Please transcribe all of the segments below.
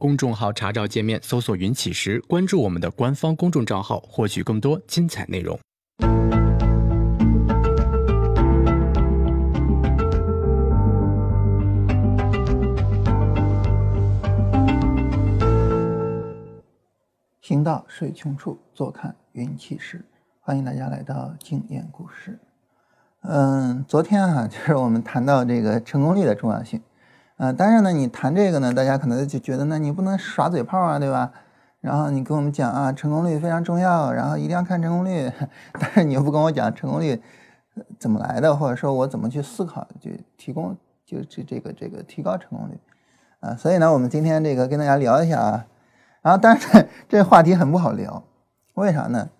公众号查找界面搜索“云起时”，关注我们的官方公众账号，获取更多精彩内容。行到水穷处，坐看云起时。欢迎大家来到经验故事。嗯，昨天啊，就是我们谈到这个成功率的重要性。嗯，但是呢，你谈这个呢，大家可能就觉得，呢你不能耍嘴炮啊，对吧？然后你跟我们讲啊，成功率非常重要，然后一定要看成功率。但是你又不跟我讲成功率怎么来的，或者说我怎么去思考，就提供就这这个这个提高成功率啊。所以呢，我们今天这个跟大家聊一下啊。然后，但是这话题很不好聊，为啥呢？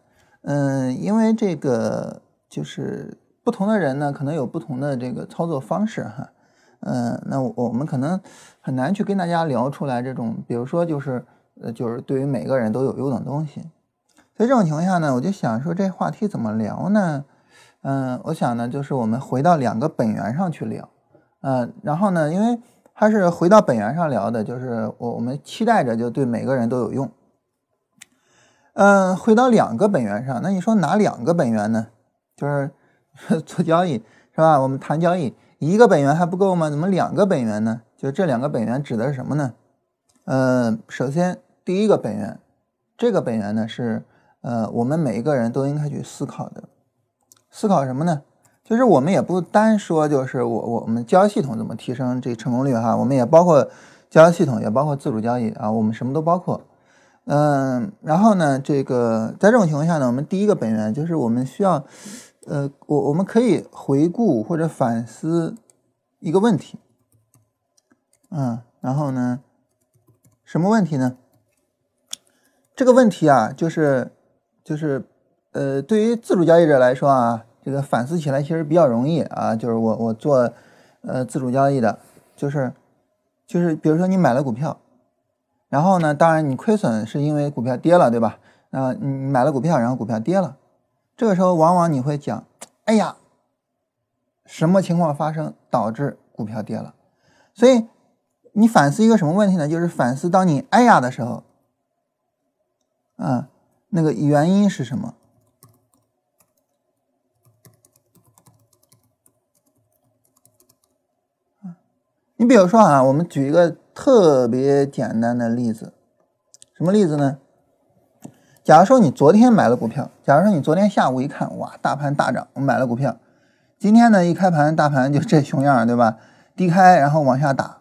嗯，因为这个就是不同的人呢，可能有不同的这个操作方式哈。嗯，那我们可能很难去跟大家聊出来这种，比如说就是呃，就是对于每个人都有用的东西。所以这种情况下呢，我就想说这话题怎么聊呢？嗯，我想呢，就是我们回到两个本源上去聊。嗯，然后呢，因为它是回到本源上聊的，就是我我们期待着就对每个人都有用。嗯，回到两个本源上，那你说哪两个本源呢？就是 做交易是吧？我们谈交易。一个本源还不够吗？怎么两个本源呢？就这两个本源指的是什么呢？呃，首先第一个本源，这个本源呢是呃我们每一个人都应该去思考的。思考什么呢？就是我们也不单说就是我我们交易系统怎么提升这成功率哈，我们也包括交易系统，也包括自主交易啊，我们什么都包括。嗯，然后呢，这个在这种情况下呢，我们第一个本源就是我们需要。呃，我我们可以回顾或者反思一个问题，嗯，然后呢，什么问题呢？这个问题啊，就是就是呃，对于自主交易者来说啊，这个反思起来其实比较容易啊。就是我我做呃自主交易的，就是就是比如说你买了股票，然后呢，当然你亏损是因为股票跌了，对吧？啊，你买了股票，然后股票跌了。这个时候，往往你会讲：“哎呀，什么情况发生导致股票跌了？”所以，你反思一个什么问题呢？就是反思当你“哎呀”的时候，啊，那个原因是什么？你比如说啊，我们举一个特别简单的例子，什么例子呢？假如说你昨天买了股票，假如说你昨天下午一看，哇，大盘大涨，我买了股票。今天呢，一开盘，大盘就这熊样，对吧？低开，然后往下打，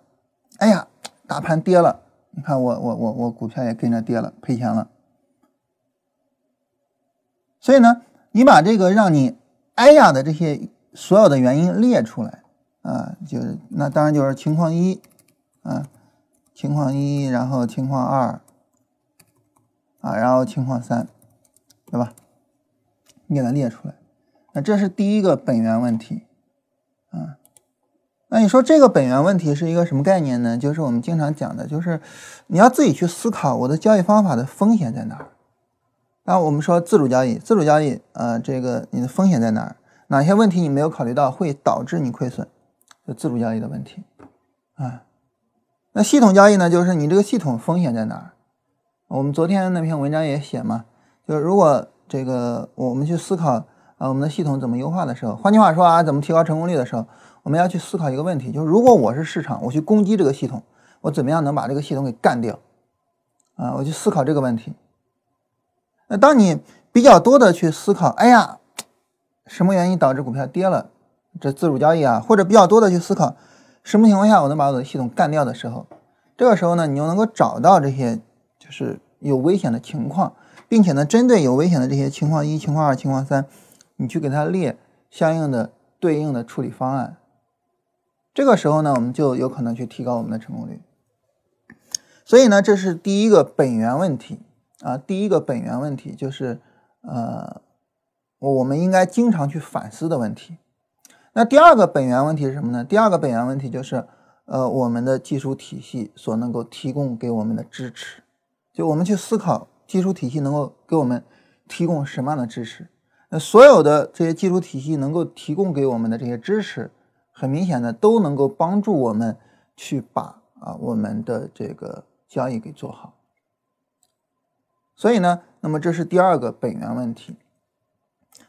哎呀，大盘跌了，你看我我我我股票也跟着跌了，赔钱了。所以呢，你把这个让你哎呀的这些所有的原因列出来啊，就是那当然就是情况一啊，情况一，然后情况二。啊，然后情况三，对吧？你给它列出来。那这是第一个本源问题，啊，那你说这个本源问题是一个什么概念呢？就是我们经常讲的，就是你要自己去思考我的交易方法的风险在哪儿。那我们说自主交易，自主交易，呃，这个你的风险在哪儿？哪些问题你没有考虑到会导致你亏损？就自主交易的问题，啊，那系统交易呢？就是你这个系统风险在哪儿？我们昨天那篇文章也写嘛，就是如果这个我们去思考啊，我们的系统怎么优化的时候，换句话说啊，怎么提高成功率的时候，我们要去思考一个问题，就是如果我是市场，我去攻击这个系统，我怎么样能把这个系统给干掉？啊，我去思考这个问题。那当你比较多的去思考，哎呀，什么原因导致股票跌了？这自主交易啊，或者比较多的去思考，什么情况下我能把我的系统干掉的时候，这个时候呢，你就能够找到这些。就是有危险的情况，并且呢，针对有危险的这些情况一、情况二、情况三，你去给它列相应的对应的处理方案。这个时候呢，我们就有可能去提高我们的成功率。所以呢，这是第一个本源问题啊，第一个本源问题就是呃，我们应该经常去反思的问题。那第二个本源问题是什么呢？第二个本源问题就是呃，我们的技术体系所能够提供给我们的支持。就我们去思考技术体系能够给我们提供什么样的支持？那所有的这些技术体系能够提供给我们的这些支持，很明显的都能够帮助我们去把啊我们的这个交易给做好。所以呢，那么这是第二个本源问题。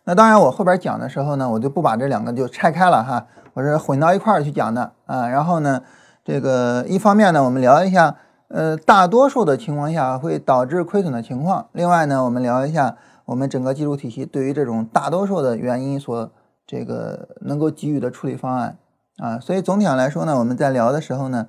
那当然，我后边讲的时候呢，我就不把这两个就拆开了哈，我是混到一块儿去讲的啊。然后呢，这个一方面呢，我们聊一下，呃，大多数的情况下会导致亏损的情况。另外呢，我们聊一下我们整个技术体系对于这种大多数的原因所这个能够给予的处理方案啊。所以总体上来说呢，我们在聊的时候呢，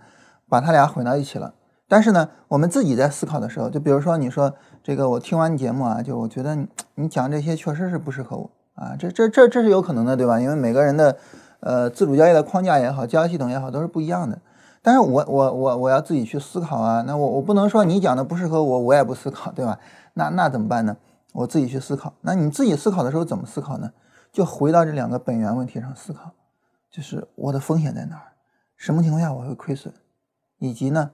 把它俩混到一起了。但是呢，我们自己在思考的时候，就比如说你说这个，我听完你节目啊，就我觉得你讲这些确实是不适合我啊，这这这这是有可能的，对吧？因为每个人的呃自主交易的框架也好，交易系统也好，都是不一样的。但是我我我我要自己去思考啊，那我我不能说你讲的不适合我，我也不思考，对吧？那那怎么办呢？我自己去思考。那你自己思考的时候怎么思考呢？就回到这两个本源问题上思考，就是我的风险在哪儿？什么情况下我会亏损？以及呢？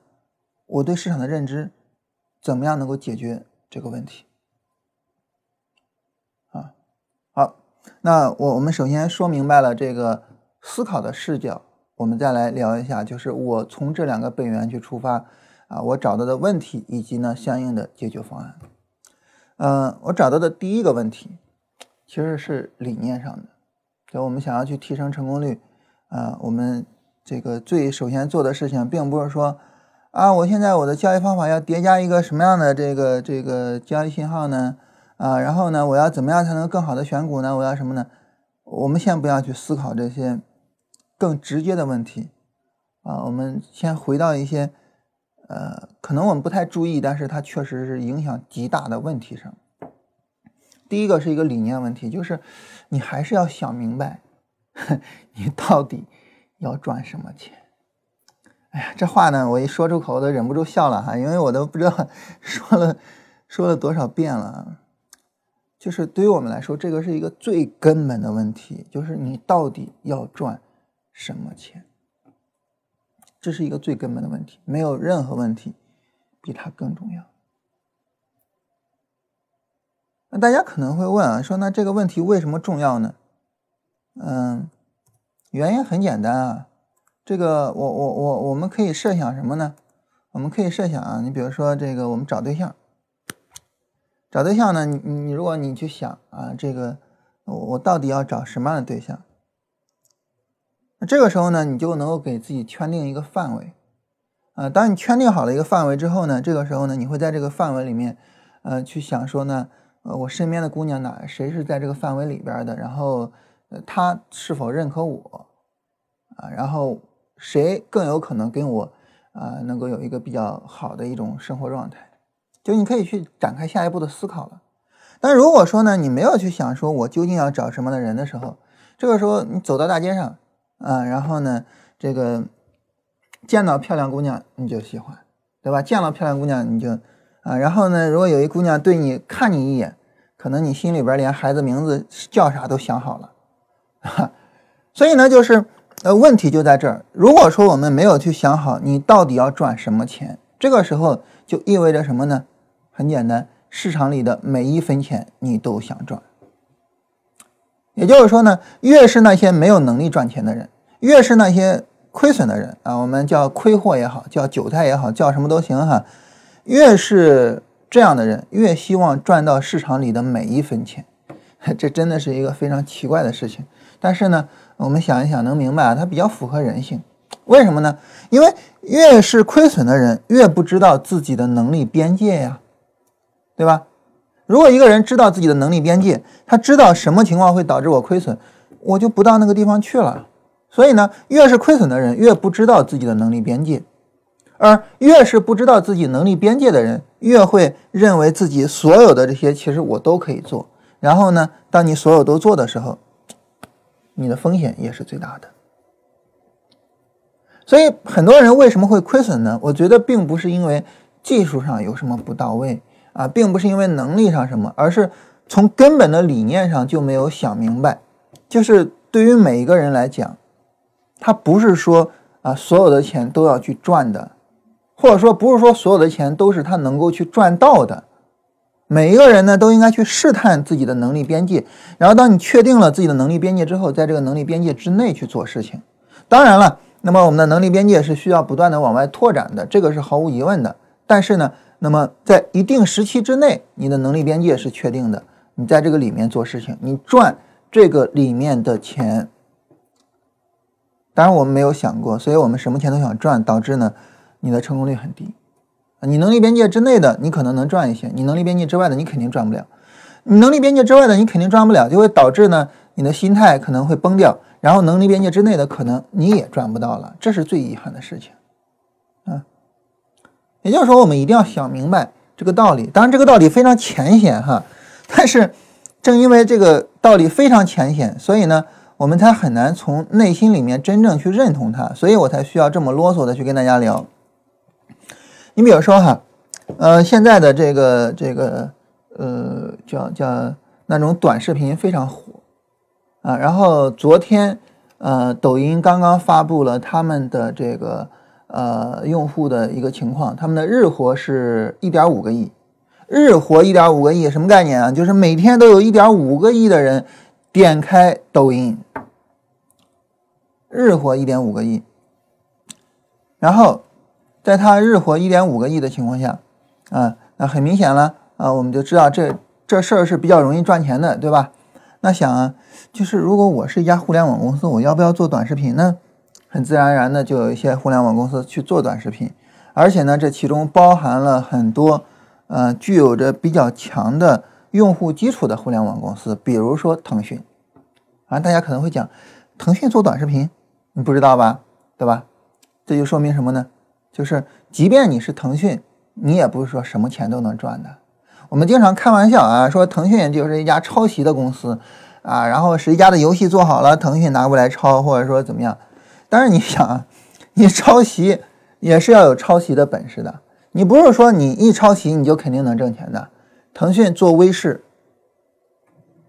我对市场的认知，怎么样能够解决这个问题？啊，好，那我我们首先说明白了这个思考的视角，我们再来聊一下，就是我从这两个本源去出发，啊，我找到的问题以及呢相应的解决方案。嗯，我找到的第一个问题，其实是理念上的，就我们想要去提升成功率，啊，我们这个最首先做的事情，并不是说。啊，我现在我的交易方法要叠加一个什么样的这个这个交易信号呢？啊，然后呢，我要怎么样才能更好的选股呢？我要什么呢？我们先不要去思考这些更直接的问题啊，我们先回到一些呃，可能我们不太注意，但是它确实是影响极大的问题上。第一个是一个理念问题，就是你还是要想明白，你到底要赚什么钱。哎呀，这话呢，我一说出口我都忍不住笑了哈，因为我都不知道 说了说了多少遍了。就是对于我们来说，这个是一个最根本的问题，就是你到底要赚什么钱？这是一个最根本的问题，没有任何问题比它更重要。那大家可能会问啊，说那这个问题为什么重要呢？嗯，原因很简单啊。这个我我我我们可以设想什么呢？我们可以设想啊，你比如说这个我们找对象，找对象呢，你你如果你去想啊，这个我到底要找什么样的对象？这个时候呢，你就能够给自己圈定一个范围啊。当你圈定好了一个范围之后呢，这个时候呢，你会在这个范围里面，呃，去想说呢，呃，我身边的姑娘哪谁是在这个范围里边的？然后，呃，她是否认可我啊？然后。谁更有可能跟我啊能够有一个比较好的一种生活状态？就你可以去展开下一步的思考了。但如果说呢，你没有去想说我究竟要找什么的人的时候，这个时候你走到大街上啊，然后呢，这个见到漂亮姑娘你就喜欢，对吧？见到漂亮姑娘你就啊，然后呢，如果有一姑娘对你看你一眼，可能你心里边连孩子名字叫啥都想好了，哈。所以呢，就是。呃，问题就在这儿。如果说我们没有去想好你到底要赚什么钱，这个时候就意味着什么呢？很简单，市场里的每一分钱你都想赚。也就是说呢，越是那些没有能力赚钱的人，越是那些亏损的人啊，我们叫亏货也好，叫韭菜也好，叫什么都行哈。越是这样的人，越希望赚到市场里的每一分钱。这真的是一个非常奇怪的事情。但是呢。我们想一想，能明白啊？它比较符合人性，为什么呢？因为越是亏损的人，越不知道自己的能力边界呀，对吧？如果一个人知道自己的能力边界，他知道什么情况会导致我亏损，我就不到那个地方去了。所以呢，越是亏损的人，越不知道自己的能力边界，而越是不知道自己能力边界的人，越会认为自己所有的这些其实我都可以做。然后呢，当你所有都做的时候，你的风险也是最大的，所以很多人为什么会亏损呢？我觉得并不是因为技术上有什么不到位啊，并不是因为能力上什么，而是从根本的理念上就没有想明白。就是对于每一个人来讲，他不是说啊所有的钱都要去赚的，或者说不是说所有的钱都是他能够去赚到的。每一个人呢，都应该去试探自己的能力边界，然后当你确定了自己的能力边界之后，在这个能力边界之内去做事情。当然了，那么我们的能力边界是需要不断的往外拓展的，这个是毫无疑问的。但是呢，那么在一定时期之内，你的能力边界是确定的，你在这个里面做事情，你赚这个里面的钱。当然我们没有想过，所以我们什么钱都想赚，导致呢，你的成功率很低。你能力边界之内的，你可能能赚一些；你能力边界之外的，你肯定赚不了。你能力边界之外的，你肯定赚不了，就会导致呢，你的心态可能会崩掉。然后能力边界之内的，可能你也赚不到了，这是最遗憾的事情。嗯，也就是说，我们一定要想明白这个道理。当然，这个道理非常浅显哈，但是正因为这个道理非常浅显，所以呢，我们才很难从内心里面真正去认同它。所以我才需要这么啰嗦的去跟大家聊。你比如说哈，呃，现在的这个这个呃，叫叫那种短视频非常火。啊，然后昨天，呃，抖音刚刚发布了他们的这个呃用户的一个情况，他们的日活是一点五个亿，日活一点五个亿什么概念啊？就是每天都有一点五个亿的人点开抖音，日活一点五个亿。然后，在他日活一点五个亿的情况下，啊，那很明显了啊，我们就知道这这事儿是比较容易赚钱的，对吧？那想啊。就是如果我是一家互联网公司，我要不要做短视频呢？很自然而然的就有一些互联网公司去做短视频，而且呢，这其中包含了很多，呃，具有着比较强的用户基础的互联网公司，比如说腾讯。啊，大家可能会讲，腾讯做短视频，你不知道吧？对吧？这就说明什么呢？就是即便你是腾讯，你也不是说什么钱都能赚的。我们经常开玩笑啊，说腾讯就是一家抄袭的公司。啊，然后谁家的游戏做好了，腾讯拿过来抄，或者说怎么样？但是你想啊，你抄袭也是要有抄袭的本事的。你不是说你一抄袭你就肯定能挣钱的。腾讯做微视，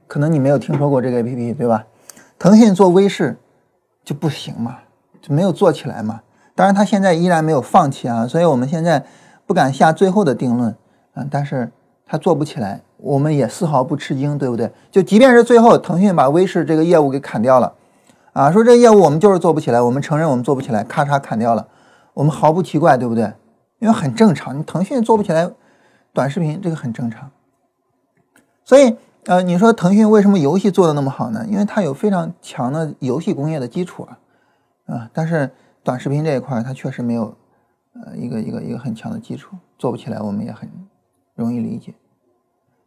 可能你没有听说过这个 APP，对吧？腾讯做微视就不行嘛，就没有做起来嘛。当然，他现在依然没有放弃啊，所以我们现在不敢下最后的定论啊。但是他做不起来。我们也丝毫不吃惊，对不对？就即便是最后腾讯把微视这个业务给砍掉了，啊，说这业务我们就是做不起来，我们承认我们做不起来，咔嚓砍掉了，我们毫不奇怪，对不对？因为很正常，你腾讯做不起来短视频，这个很正常。所以，呃，你说腾讯为什么游戏做的那么好呢？因为它有非常强的游戏工业的基础啊，啊，但是短视频这一块它确实没有，呃，一个一个一个很强的基础，做不起来，我们也很容易理解。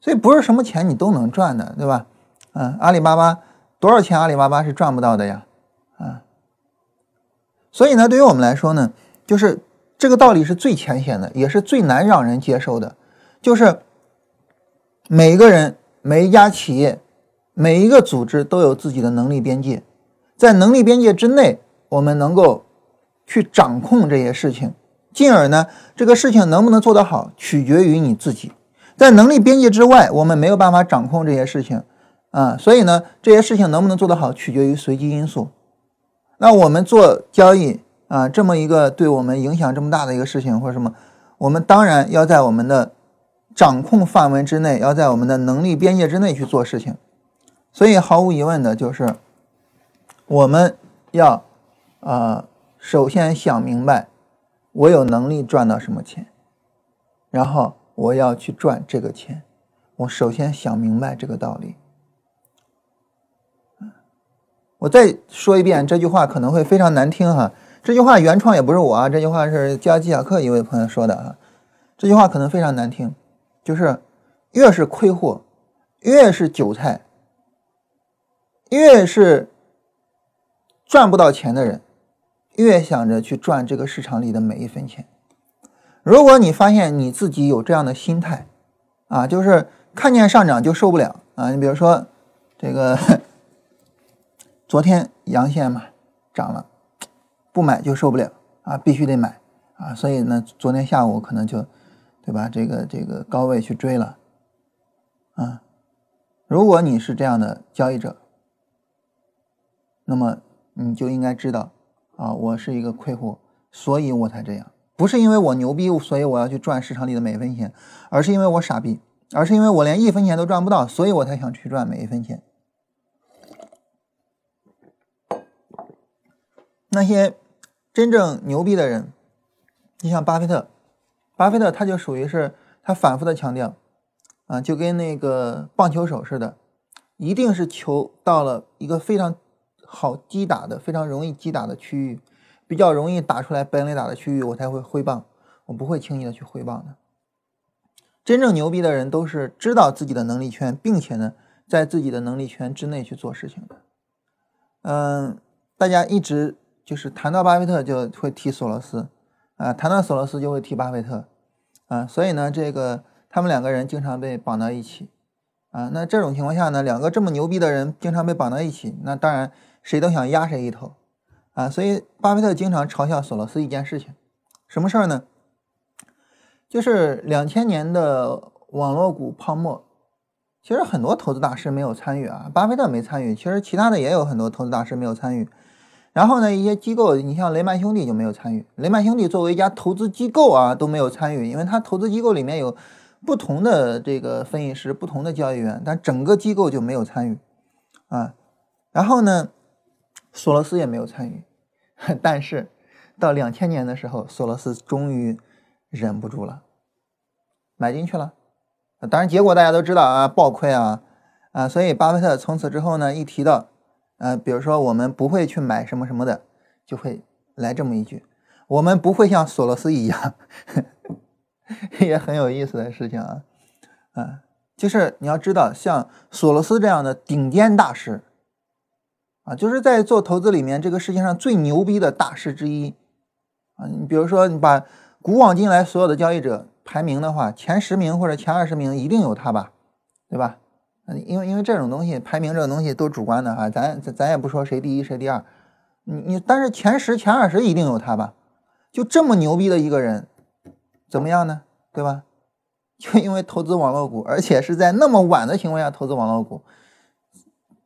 所以不是什么钱你都能赚的，对吧？嗯，阿里巴巴多少钱？阿里巴巴是赚不到的呀，啊。所以呢，对于我们来说呢，就是这个道理是最浅显的，也是最难让人接受的，就是每个人、每一家企业、每一个组织都有自己的能力边界，在能力边界之内，我们能够去掌控这些事情，进而呢，这个事情能不能做得好，取决于你自己。在能力边界之外，我们没有办法掌控这些事情，啊，所以呢，这些事情能不能做得好，取决于随机因素。那我们做交易啊，这么一个对我们影响这么大的一个事情或者什么，我们当然要在我们的掌控范围之内，要在我们的能力边界之内去做事情。所以毫无疑问的就是，我们要啊，首先想明白我有能力赚到什么钱，然后。我要去赚这个钱，我首先想明白这个道理。我再说一遍这句话可能会非常难听哈，这句话原创也不是我啊，这句话是教技巧课一位朋友说的啊，这句话可能非常难听，就是越是亏货，越是韭菜，越是赚不到钱的人，越想着去赚这个市场里的每一分钱。如果你发现你自己有这样的心态，啊，就是看见上涨就受不了啊。你比如说，这个昨天阳线嘛涨了，不买就受不了啊，必须得买啊。所以呢，昨天下午可能就，对吧？这个这个高位去追了，啊。如果你是这样的交易者，那么你就应该知道啊，我是一个亏户，所以我才这样。不是因为我牛逼，所以我要去赚市场里的每一分钱，而是因为我傻逼，而是因为我连一分钱都赚不到，所以我才想去赚每一分钱。那些真正牛逼的人，你像巴菲特，巴菲特他就属于是他反复的强调，啊，就跟那个棒球手似的，一定是球到了一个非常好击打的、非常容易击打的区域，比较容易打出来本垒打的区域，我才会挥棒，我不会轻易的去挥棒的。真正牛逼的人都是知道自己的能力圈，并且呢，在自己的能力圈之内去做事情的。嗯，大家一直就是谈到巴菲特就会提索罗斯。啊，谈到索罗斯就会提巴菲特，啊，所以呢，这个他们两个人经常被绑到一起，啊，那这种情况下呢，两个这么牛逼的人经常被绑到一起，那当然谁都想压谁一头，啊，所以巴菲特经常嘲笑索罗斯一件事情，什么事儿呢？就是两千年的网络股泡沫，其实很多投资大师没有参与啊，巴菲特没参与，其实其他的也有很多投资大师没有参与。然后呢，一些机构，你像雷曼兄弟就没有参与。雷曼兄弟作为一家投资机构啊，都没有参与，因为他投资机构里面有不同的这个分析师、不同的交易员，但整个机构就没有参与啊。然后呢，索罗斯也没有参与。但是到两千年的时候，索罗斯终于忍不住了，买进去了。当然，结果大家都知道啊，暴亏啊啊！所以巴菲特从此之后呢，一提到。呃，比如说我们不会去买什么什么的，就会来这么一句：我们不会像索罗斯一样，也很有意思的事情啊。啊，就是你要知道，像索罗斯这样的顶尖大师，啊，就是在做投资里面这个世界上最牛逼的大师之一啊。你比如说，你把古往今来所有的交易者排名的话，前十名或者前二十名一定有他吧，对吧？因为因为这种东西排名这种东西都主观的哈，咱咱咱也不说谁第一谁第二，你你但是前十前二十一定有他吧？就这么牛逼的一个人，怎么样呢？对吧？就因为投资网络股，而且是在那么晚的情况下投资网络股，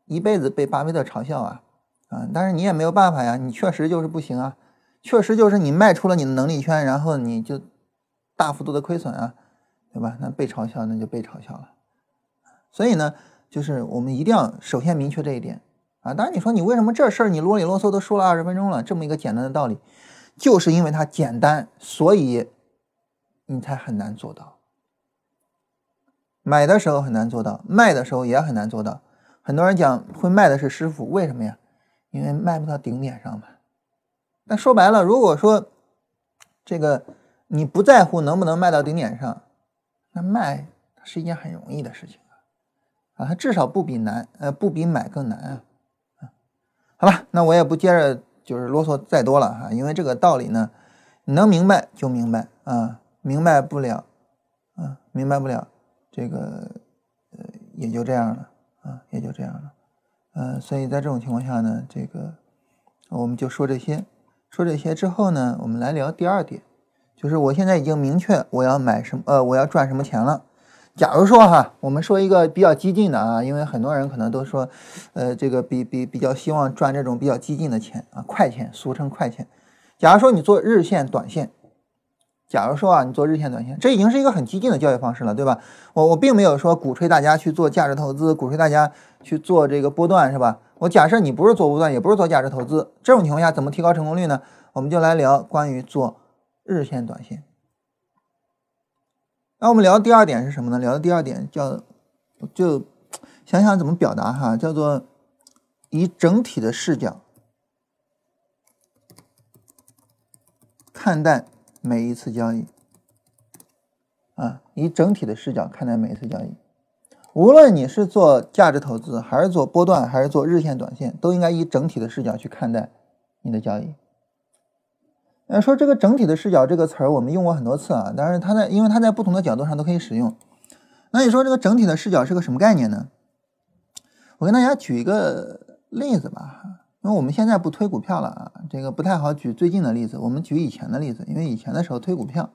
一辈子被巴菲特嘲笑啊啊！但是你也没有办法呀，你确实就是不行啊，确实就是你迈出了你的能力圈，然后你就大幅度的亏损啊，对吧？那被嘲笑那就被嘲笑了。所以呢，就是我们一定要首先明确这一点啊。当然，你说你为什么这事儿你啰里啰嗦都说了二十分钟了，这么一个简单的道理，就是因为它简单，所以你才很难做到。买的时候很难做到，卖的时候也很难做到。很多人讲会卖的是师傅，为什么呀？因为卖不到顶点上嘛。但说白了，如果说这个你不在乎能不能卖到顶点上，那卖它是一件很容易的事情。啊，它至少不比难，呃，不比买更难啊。好了，那我也不接着就是啰嗦再多了哈，因为这个道理呢，能明白就明白啊，明白不了，啊，明白不了，这个呃也就这样了啊，也就这样了，呃，所以在这种情况下呢，这个我们就说这些，说这些之后呢，我们来聊第二点，就是我现在已经明确我要买什么，呃，我要赚什么钱了。假如说哈，我们说一个比较激进的啊，因为很多人可能都说，呃，这个比比比较希望赚这种比较激进的钱啊，快钱，俗称快钱。假如说你做日线、短线，假如说啊，你做日线、短线，这已经是一个很激进的交易方式了，对吧？我我并没有说鼓吹大家去做价值投资，鼓吹大家去做这个波段，是吧？我假设你不是做波段，也不是做价值投资，这种情况下怎么提高成功率呢？我们就来聊关于做日线、短线。那我们聊的第二点是什么呢？聊的第二点叫，就想想怎么表达哈，叫做以整体的视角看待每一次交易啊，以整体的视角看待每一次交易，无论你是做价值投资，还是做波段，还是做日线、短线，都应该以整体的视角去看待你的交易。呃，说这个整体的视角这个词儿，我们用过很多次啊，但是它在，因为它在不同的角度上都可以使用。那你说这个整体的视角是个什么概念呢？我跟大家举一个例子吧，因为我们现在不推股票了啊，这个不太好举最近的例子，我们举以前的例子，因为以前的时候推股票，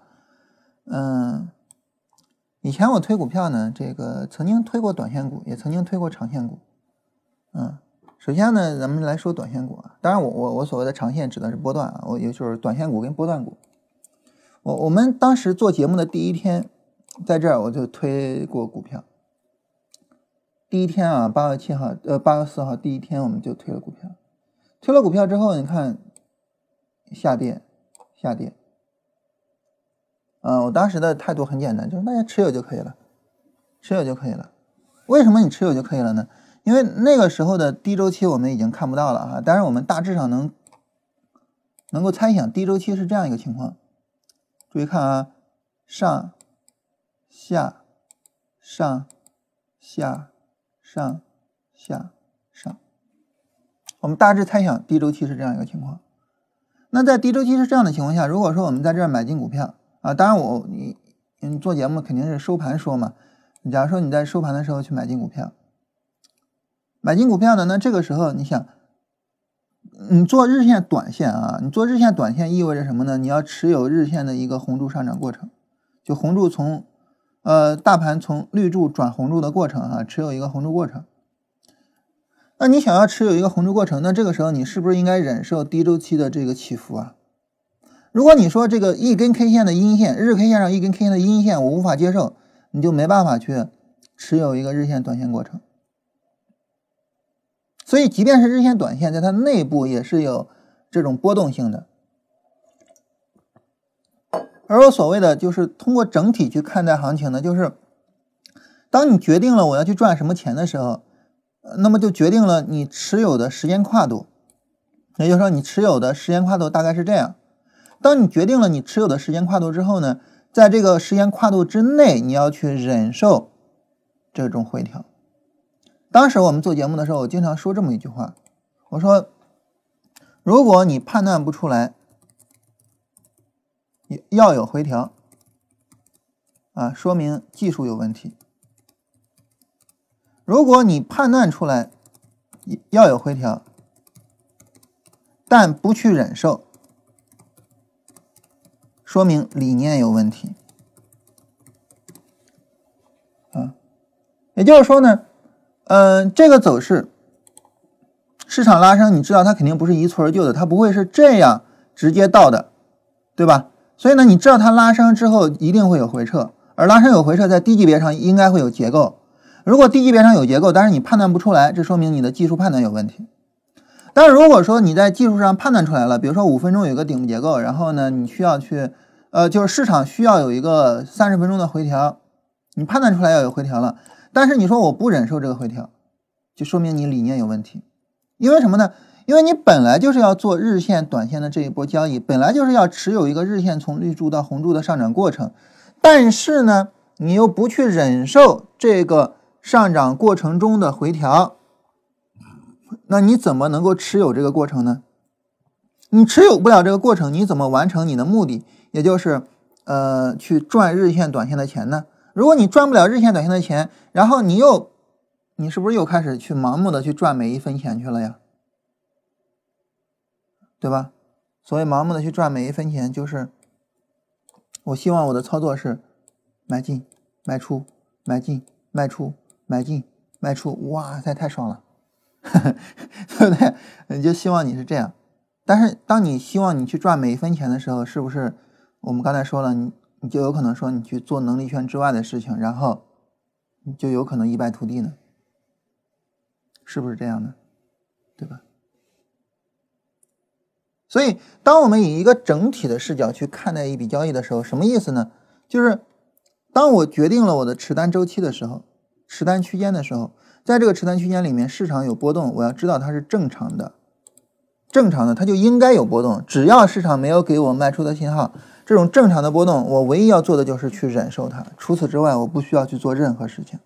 嗯，以前我推股票呢，这个曾经推过短线股，也曾经推过长线股，嗯。首先呢，咱们来说短线股啊。当然，我我我所谓的长线指的是波段啊，我也就是短线股跟波段股。我我们当时做节目的第一天，在这儿我就推过股票。第一天啊，八月七号，呃，八月四号第一天我们就推了股票。推了股票之后，你看下跌，下跌，嗯，我当时的态度很简单，就是大家持有就可以了，持有就可以了。为什么你持有就可以了呢？因为那个时候的低周期我们已经看不到了啊，但是我们大致上能能够猜想低周期是这样一个情况。注意看啊，上下上下上下上，我们大致猜想低周期是这样一个情况。那在低周期是这样的情况下，如果说我们在这儿买进股票啊，当然我你你做节目肯定是收盘说嘛。假如说你在收盘的时候去买进股票。买进股票呢？那这个时候你想，你做日线短线啊，你做日线短线意味着什么呢？你要持有日线的一个红柱上涨过程，就红柱从呃大盘从绿柱转红柱的过程啊，持有一个红柱过程。那你想要持有一个红柱过程，那这个时候你是不是应该忍受低周期的这个起伏啊？如果你说这个一根 K 线的阴线，日 K 线上一根 K 线的阴线我无法接受，你就没办法去持有一个日线短线过程。所以，即便是日线、短线，在它内部也是有这种波动性的。而我所谓的就是通过整体去看待行情呢，就是当你决定了我要去赚什么钱的时候，那么就决定了你持有的时间跨度。也就是说，你持有的时间跨度大概是这样。当你决定了你持有的时间跨度之后呢，在这个时间跨度之内，你要去忍受这种回调。当时我们做节目的时候，我经常说这么一句话，我说：如果你判断不出来要有回调，啊，说明技术有问题；如果你判断出来要有回调，但不去忍受，说明理念有问题。啊，也就是说呢。嗯，这个走势，市场拉升，你知道它肯定不是一蹴而就的，它不会是这样直接到的，对吧？所以呢，你知道它拉升之后一定会有回撤，而拉升有回撤，在低级别上应该会有结构。如果低级别上有结构，但是你判断不出来，这说明你的技术判断有问题。但是如果说你在技术上判断出来了，比如说五分钟有一个顶部结构，然后呢，你需要去，呃，就是市场需要有一个三十分钟的回调，你判断出来要有回调了。但是你说我不忍受这个回调，就说明你理念有问题。因为什么呢？因为你本来就是要做日线、短线的这一波交易，本来就是要持有一个日线从绿柱到红柱的上涨过程。但是呢，你又不去忍受这个上涨过程中的回调，那你怎么能够持有这个过程呢？你持有不了这个过程，你怎么完成你的目的？也就是呃，去赚日线、短线的钱呢？如果你赚不了日线、短线的钱，然后你又，你是不是又开始去盲目的去赚每一分钱去了呀？对吧？所谓盲目的去赚每一分钱，就是我希望我的操作是买进、卖出、买进、卖出、买进、卖出，哇塞，太爽了，对不对？你就希望你是这样。但是当你希望你去赚每一分钱的时候，是不是我们刚才说了你？你就有可能说你去做能力圈之外的事情，然后你就有可能一败涂地呢，是不是这样的？对吧？所以，当我们以一个整体的视角去看待一笔交易的时候，什么意思呢？就是当我决定了我的持单周期的时候，持单区间的时候，在这个持单区间里面，市场有波动，我要知道它是正常的，正常的，它就应该有波动，只要市场没有给我卖出的信号。这种正常的波动，我唯一要做的就是去忍受它。除此之外，我不需要去做任何事情。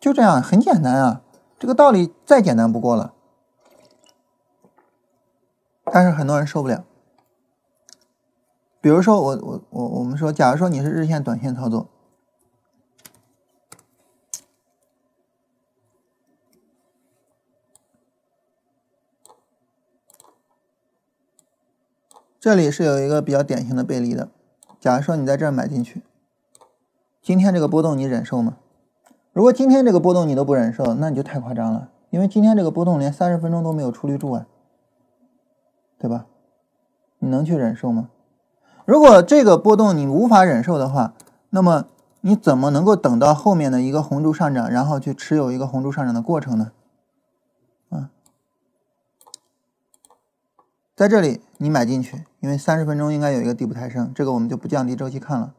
就这样，很简单啊，这个道理再简单不过了。但是很多人受不了。比如说，我我我我们说，假如说你是日线、短线操作。这里是有一个比较典型的背离的。假如说你在这儿买进去，今天这个波动你忍受吗？如果今天这个波动你都不忍受，那你就太夸张了。因为今天这个波动连三十分钟都没有出绿柱啊，对吧？你能去忍受吗？如果这个波动你无法忍受的话，那么你怎么能够等到后面的一个红柱上涨，然后去持有一个红柱上涨的过程呢？在这里你买进去，因为三十分钟应该有一个底部抬升，这个我们就不降低周期看了。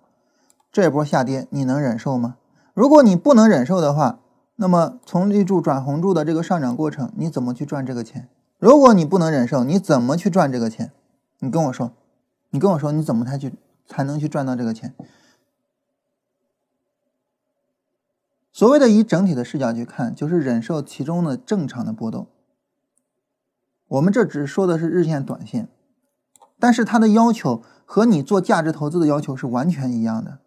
这波下跌你能忍受吗？如果你不能忍受的话，那么从绿柱转红柱的这个上涨过程，你怎么去赚这个钱？如果你不能忍受，你怎么去赚这个钱？你跟我说，你跟我说，你怎么才去才能去赚到这个钱？所谓的以整体的视角去看，就是忍受其中的正常的波动。我们这只说的是日线、短线，但是它的要求和你做价值投资的要求是完全一样的。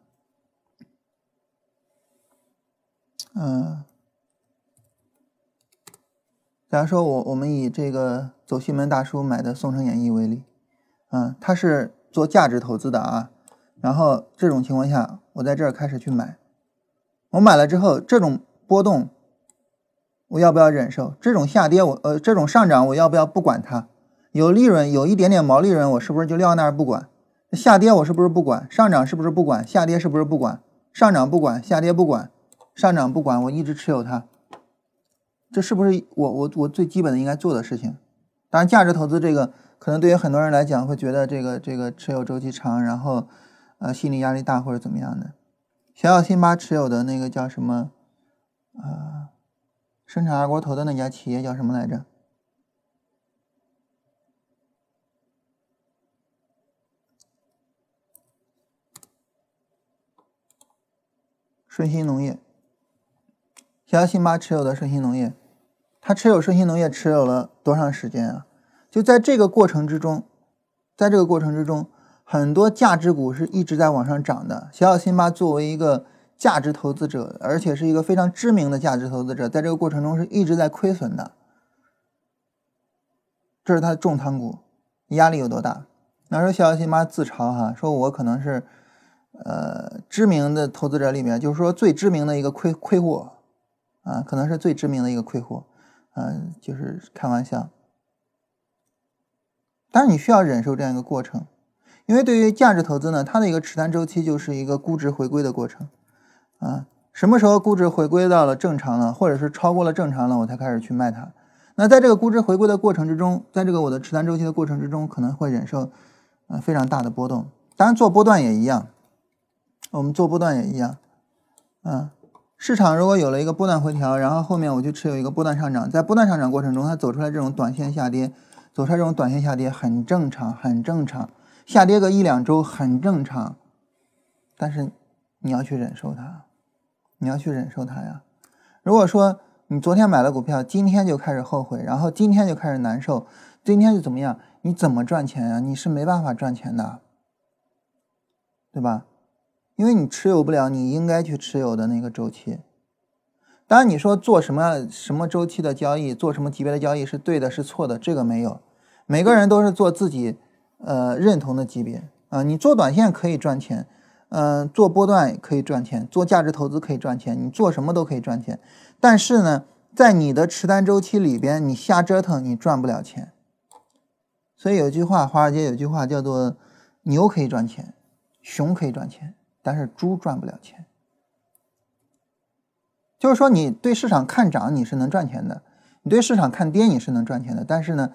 嗯。假如说我我们以这个走西门大叔买的《宋城演义》为例，嗯，他是做价值投资的啊，然后这种情况下，我在这儿开始去买，我买了之后，这种波动我要不要忍受？这种下跌我呃，这种上涨我要不要不管它？有利润有一点点毛利润，我是不是就撂那儿不管？下跌我是不是不管？上涨是不是不管？下跌是不是不管？上涨不管，下跌不管，上涨不管，我一直持有它。这是不是我我我最基本的应该做的事情？当然，价值投资这个可能对于很多人来讲会觉得这个这个持有周期长，然后呃心理压力大或者怎么样的。小小辛巴持有的那个叫什么？啊，生产二锅头的那家企业叫什么来着？顺鑫农业。小小辛巴持有的顺鑫农业。他持有顺鑫农业持有了多长时间啊？就在这个过程之中，在这个过程之中，很多价值股是一直在往上涨的。小小辛巴作为一个价值投资者，而且是一个非常知名的价值投资者，在这个过程中是一直在亏损的。这是他的重仓股，压力有多大？那时候小小辛巴自嘲哈，说我可能是呃知名的投资者里面，就是说最知名的一个亏亏货啊，可能是最知名的一个亏货。嗯，就是开玩笑，但是你需要忍受这样一个过程，因为对于价值投资呢，它的一个持单周期就是一个估值回归的过程。啊，什么时候估值回归到了正常了，或者是超过了正常了，我才开始去卖它。那在这个估值回归的过程之中，在这个我的持仓周期的过程之中，可能会忍受啊非常大的波动。当然做波段也一样，我们做波段也一样，嗯。市场如果有了一个波段回调，然后后面我就持有一个波段上涨，在波段上涨过程中，它走出来这种短线下跌，走出来这种短线下跌很正常，很正常，下跌个一两周很正常，但是你要去忍受它，你要去忍受它呀。如果说你昨天买了股票，今天就开始后悔，然后今天就开始难受，今天就怎么样？你怎么赚钱呀？你是没办法赚钱的，对吧？因为你持有不了你应该去持有的那个周期，当然你说做什么什么周期的交易，做什么级别的交易是对的，是错的，这个没有，每个人都是做自己呃认同的级别啊。你做短线可以赚钱，嗯，做波段可以赚钱，做价值投资可以赚钱，你做什么都可以赚钱。但是呢，在你的持单周期里边，你瞎折腾你赚不了钱。所以有句话，华尔街有句话叫做“牛可以赚钱，熊可以赚钱”。但是猪赚不了钱，就是说你对市场看涨你是能赚钱的，你对市场看跌你是能赚钱的。但是呢，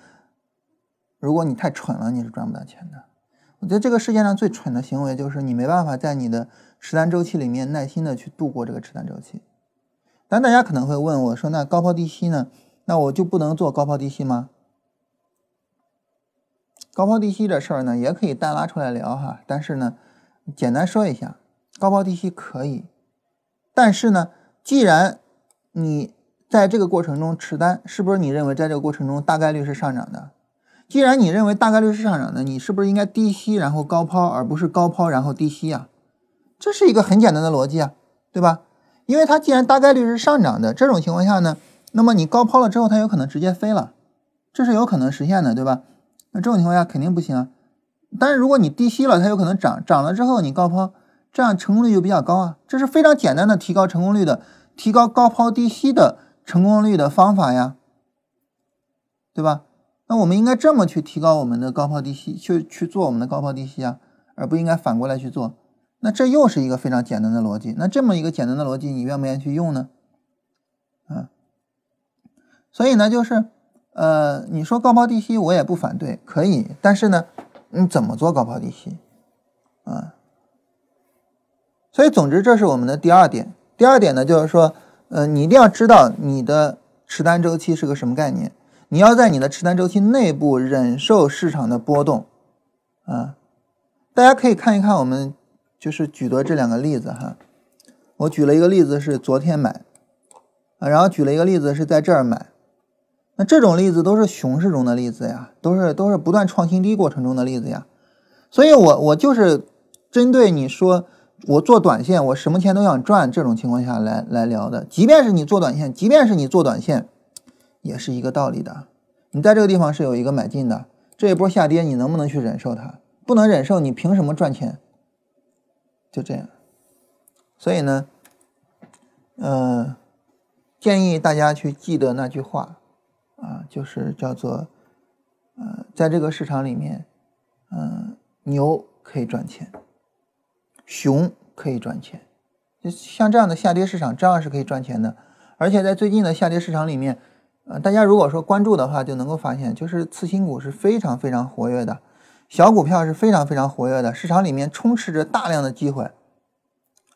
如果你太蠢了，你是赚不到钱的。我觉得这个世界上最蠢的行为就是你没办法在你的持单周期里面耐心的去度过这个持单周期。但大家可能会问我说：“那高抛低吸呢？那我就不能做高抛低吸吗？”高抛低吸这事儿呢，也可以单拉出来聊哈。但是呢。简单说一下，高抛低吸可以，但是呢，既然你在这个过程中持单，是不是你认为在这个过程中大概率是上涨的？既然你认为大概率是上涨的，你是不是应该低吸然后高抛，而不是高抛然后低吸啊？这是一个很简单的逻辑啊，对吧？因为它既然大概率是上涨的，这种情况下呢，那么你高抛了之后，它有可能直接飞了，这是有可能实现的，对吧？那这种情况下肯定不行啊。但是如果你低吸了，它有可能涨，涨了之后你高抛，这样成功率就比较高啊。这是非常简单的提高成功率的，提高高抛低吸的成功率的方法呀，对吧？那我们应该这么去提高我们的高抛低吸，去去做我们的高抛低吸啊，而不应该反过来去做。那这又是一个非常简单的逻辑。那这么一个简单的逻辑，你愿不愿意去用呢？啊，所以呢，就是呃，你说高抛低吸，我也不反对，可以。但是呢，你怎么做高抛低吸？啊，所以总之，这是我们的第二点。第二点呢，就是说，呃，你一定要知道你的持单周期是个什么概念。你要在你的持单周期内部忍受市场的波动，啊，大家可以看一看我们就是举的这两个例子哈。我举了一个例子是昨天买，啊，然后举了一个例子是在这儿买。那这种例子都是熊市中的例子呀，都是都是不断创新低过程中的例子呀。所以我我就是针对你说我做短线，我什么钱都想赚这种情况下来来聊的。即便是你做短线，即便是你做短线。也是一个道理的，你在这个地方是有一个买进的，这一波下跌你能不能去忍受它？不能忍受，你凭什么赚钱？就这样，所以呢，呃，建议大家去记得那句话啊，就是叫做，呃，在这个市场里面，嗯，牛可以赚钱，熊可以赚钱，就像这样的下跌市场，照样是可以赚钱的，而且在最近的下跌市场里面。呃，大家如果说关注的话，就能够发现，就是次新股是非常非常活跃的，小股票是非常非常活跃的，市场里面充斥着大量的机会。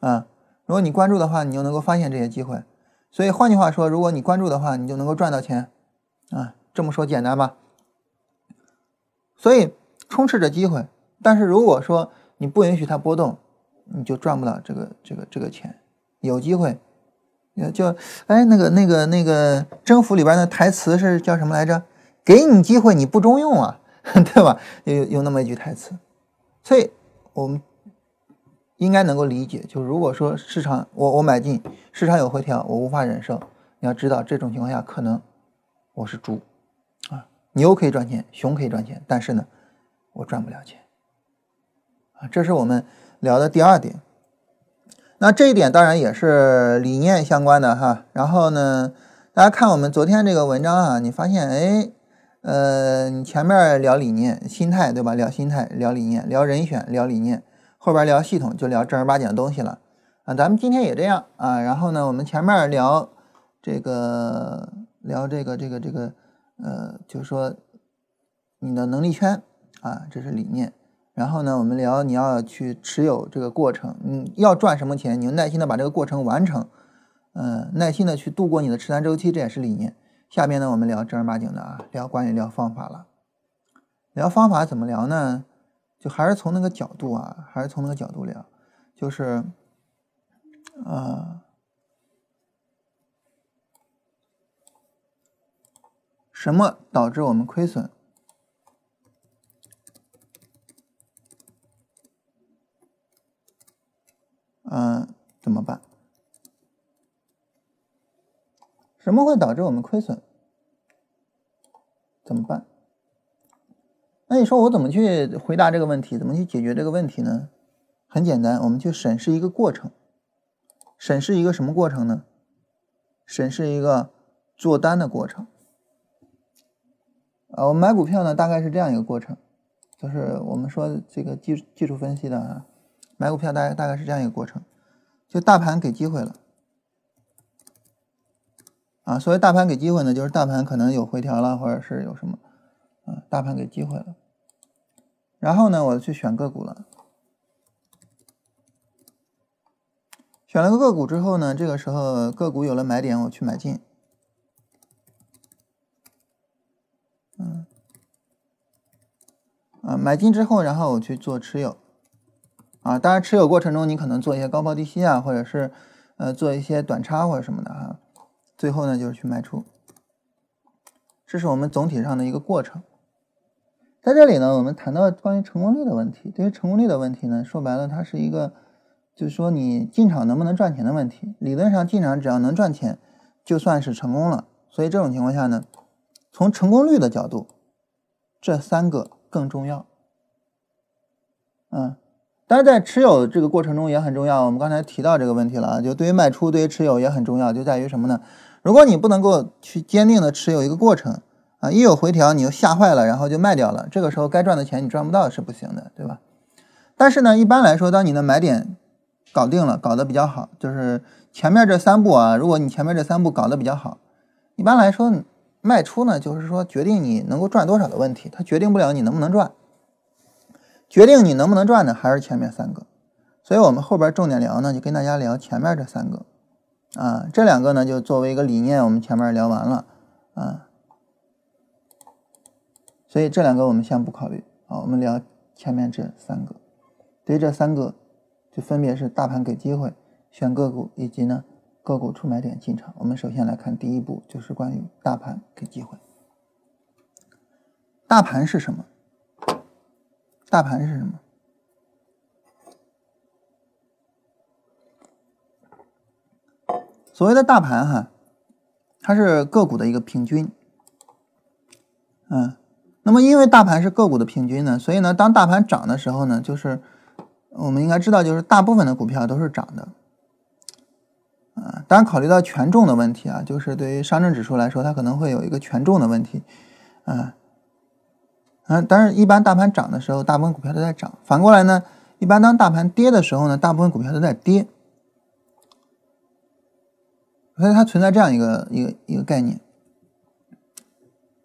啊，如果你关注的话，你就能够发现这些机会。所以换句话说，如果你关注的话，你就能够赚到钱。啊，这么说简单吧？所以充斥着机会，但是如果说你不允许它波动，你就赚不了这个这个这个钱。有机会。就哎，那个、那个、那个《征服》里边的台词是叫什么来着？给你机会你不中用啊，对吧？有有那么一句台词，所以我们应该能够理解。就如果说市场我我买进，市场有回调，我无法忍受。你要知道，这种情况下可能我是猪啊，牛可以赚钱，熊可以赚钱，但是呢，我赚不了钱啊。这是我们聊的第二点。那这一点当然也是理念相关的哈。然后呢，大家看我们昨天这个文章啊，你发现哎，呃，你前面聊理念、心态对吧？聊心态，聊理念，聊人选，聊理念，后边聊系统，就聊正儿八经的东西了啊。咱们今天也这样啊。然后呢，我们前面聊这个，聊这个，这个，这个，呃，就是说你的能力圈啊，这是理念。然后呢，我们聊你要去持有这个过程，你要赚什么钱，你就耐心的把这个过程完成，嗯，耐心的去度过你的持单周期，这也是理念。下边呢，我们聊正儿八经的啊，聊关于聊方法了。聊方法怎么聊呢？就还是从那个角度啊，还是从那个角度聊，就是，啊，什么导致我们亏损？嗯，怎么办？什么会导致我们亏损？怎么办？那你说我怎么去回答这个问题？怎么去解决这个问题呢？很简单，我们去审视一个过程。审视一个什么过程呢？审视一个做单的过程。啊，我买股票呢，大概是这样一个过程，就是我们说这个技技术分析的啊。买股票大概大概是这样一个过程，就大盘给机会了，啊，所谓大盘给机会呢，就是大盘可能有回调了，或者是有什么，啊，大盘给机会了，然后呢，我去选个股了，选了个个股之后呢，这个时候个股有了买点，我去买进，嗯，啊，买进之后，然后我去做持有。啊，当然，持有过程中你可能做一些高抛低吸啊，或者是呃做一些短差或者什么的哈。最后呢，就是去卖出。这是我们总体上的一个过程。在这里呢，我们谈到关于成功率的问题。对于成功率的问题呢，说白了，它是一个就是说你进场能不能赚钱的问题。理论上进场只要能赚钱，就算是成功了。所以这种情况下呢，从成功率的角度，这三个更重要。嗯。但是在持有这个过程中也很重要，我们刚才提到这个问题了，就对于卖出，对于持有也很重要，就在于什么呢？如果你不能够去坚定的持有一个过程啊，一有回调你就吓坏了，然后就卖掉了，这个时候该赚的钱你赚不到是不行的，对吧？但是呢，一般来说，当你的买点搞定了，搞得比较好，就是前面这三步啊，如果你前面这三步搞得比较好，一般来说卖出呢，就是说决定你能够赚多少的问题，它决定不了你能不能赚。决定你能不能赚的还是前面三个，所以我们后边重点聊呢，就跟大家聊前面这三个。啊，这两个呢，就作为一个理念，我们前面聊完了啊。所以这两个我们先不考虑啊，我们聊前面这三个。对于这三个，就分别是大盘给机会、选个股以及呢个股出买点进场。我们首先来看第一步，就是关于大盘给机会。大盘是什么？大盘是什么？所谓的大盘哈，它是个股的一个平均。嗯，那么因为大盘是个股的平均呢，所以呢，当大盘涨的时候呢，就是我们应该知道，就是大部分的股票都是涨的。啊，当然考虑到权重的问题啊，就是对于上证指数来说，它可能会有一个权重的问题。啊，啊，但是一般大盘涨的时候，大部分股票都在涨。反过来呢，一般当大盘跌的时候呢，大部分股票都在跌。所以它存在这样一个一个一个概念。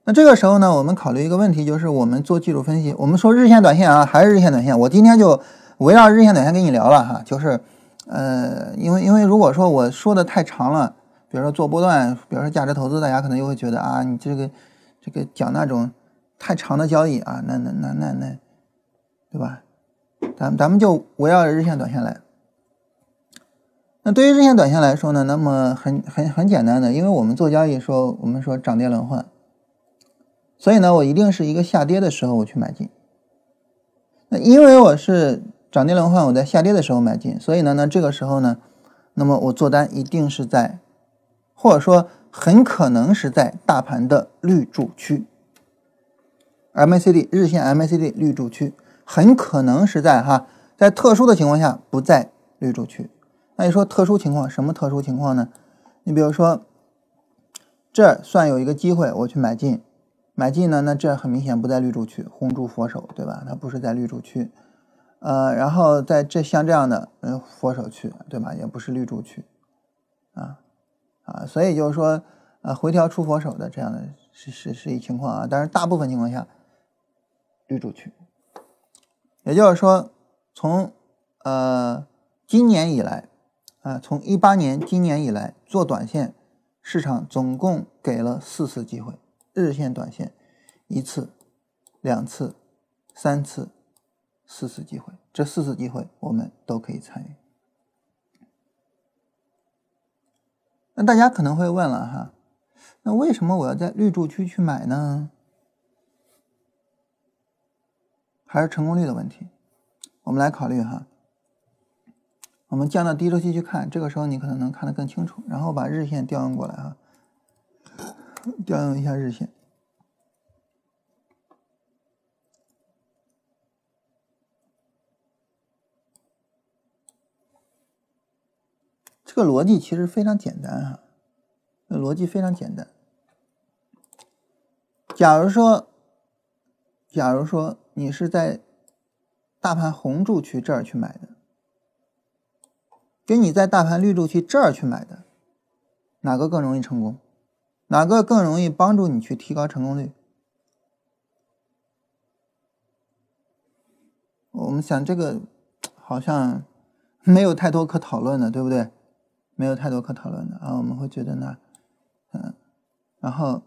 那这个时候呢，我们考虑一个问题，就是我们做技术分析，我们说日线、短线啊，还是日线、短线。我今天就围绕日线、短线跟你聊了哈，就是呃，因为因为如果说我说的太长了，比如说做波段，比如说价值投资，大家可能又会觉得啊，你这个这个讲那种太长的交易啊，那那那那那，对吧？咱咱们就围绕着日线、短线来。那对于日线、短线来说呢，那么很很很简单的，因为我们做交易说，我们说涨跌轮换，所以呢，我一定是一个下跌的时候我去买进。那因为我是涨跌轮换，我在下跌的时候买进，所以呢，那这个时候呢，那么我做单一定是在，或者说很可能是在大盘的绿柱区，MACD 日线 MACD 绿柱区，很可能是在哈，在特殊的情况下不在绿柱区。那你说特殊情况什么特殊情况呢？你比如说，这算有一个机会我去买进，买进呢，那这很明显不在绿柱区，红柱佛手，对吧？它不是在绿柱区，呃，然后在这像这样的嗯佛手区，对吧？也不是绿柱区，啊啊，所以就是说，呃，回调出佛手的这样的是是是一情况啊，但是大部分情况下绿柱区，也就是说从呃今年以来。啊，从一八年今年以来做短线，市场总共给了四次机会，日线、短线，一次、两次、三次、四次机会，这四次机会我们都可以参与。那大家可能会问了哈，那为什么我要在绿柱区去买呢？还是成功率的问题？我们来考虑哈。我们降到低周期去看，这个时候你可能能看得更清楚。然后把日线调用过来啊，调用一下日线。这个逻辑其实非常简单啊，逻辑非常简单。假如说，假如说你是在大盘红柱区这儿去买的。跟你在大盘绿柱区这儿去买的，哪个更容易成功？哪个更容易帮助你去提高成功率？我们想这个好像没有太多可讨论的，对不对？没有太多可讨论的啊，我们会觉得呢，嗯，然后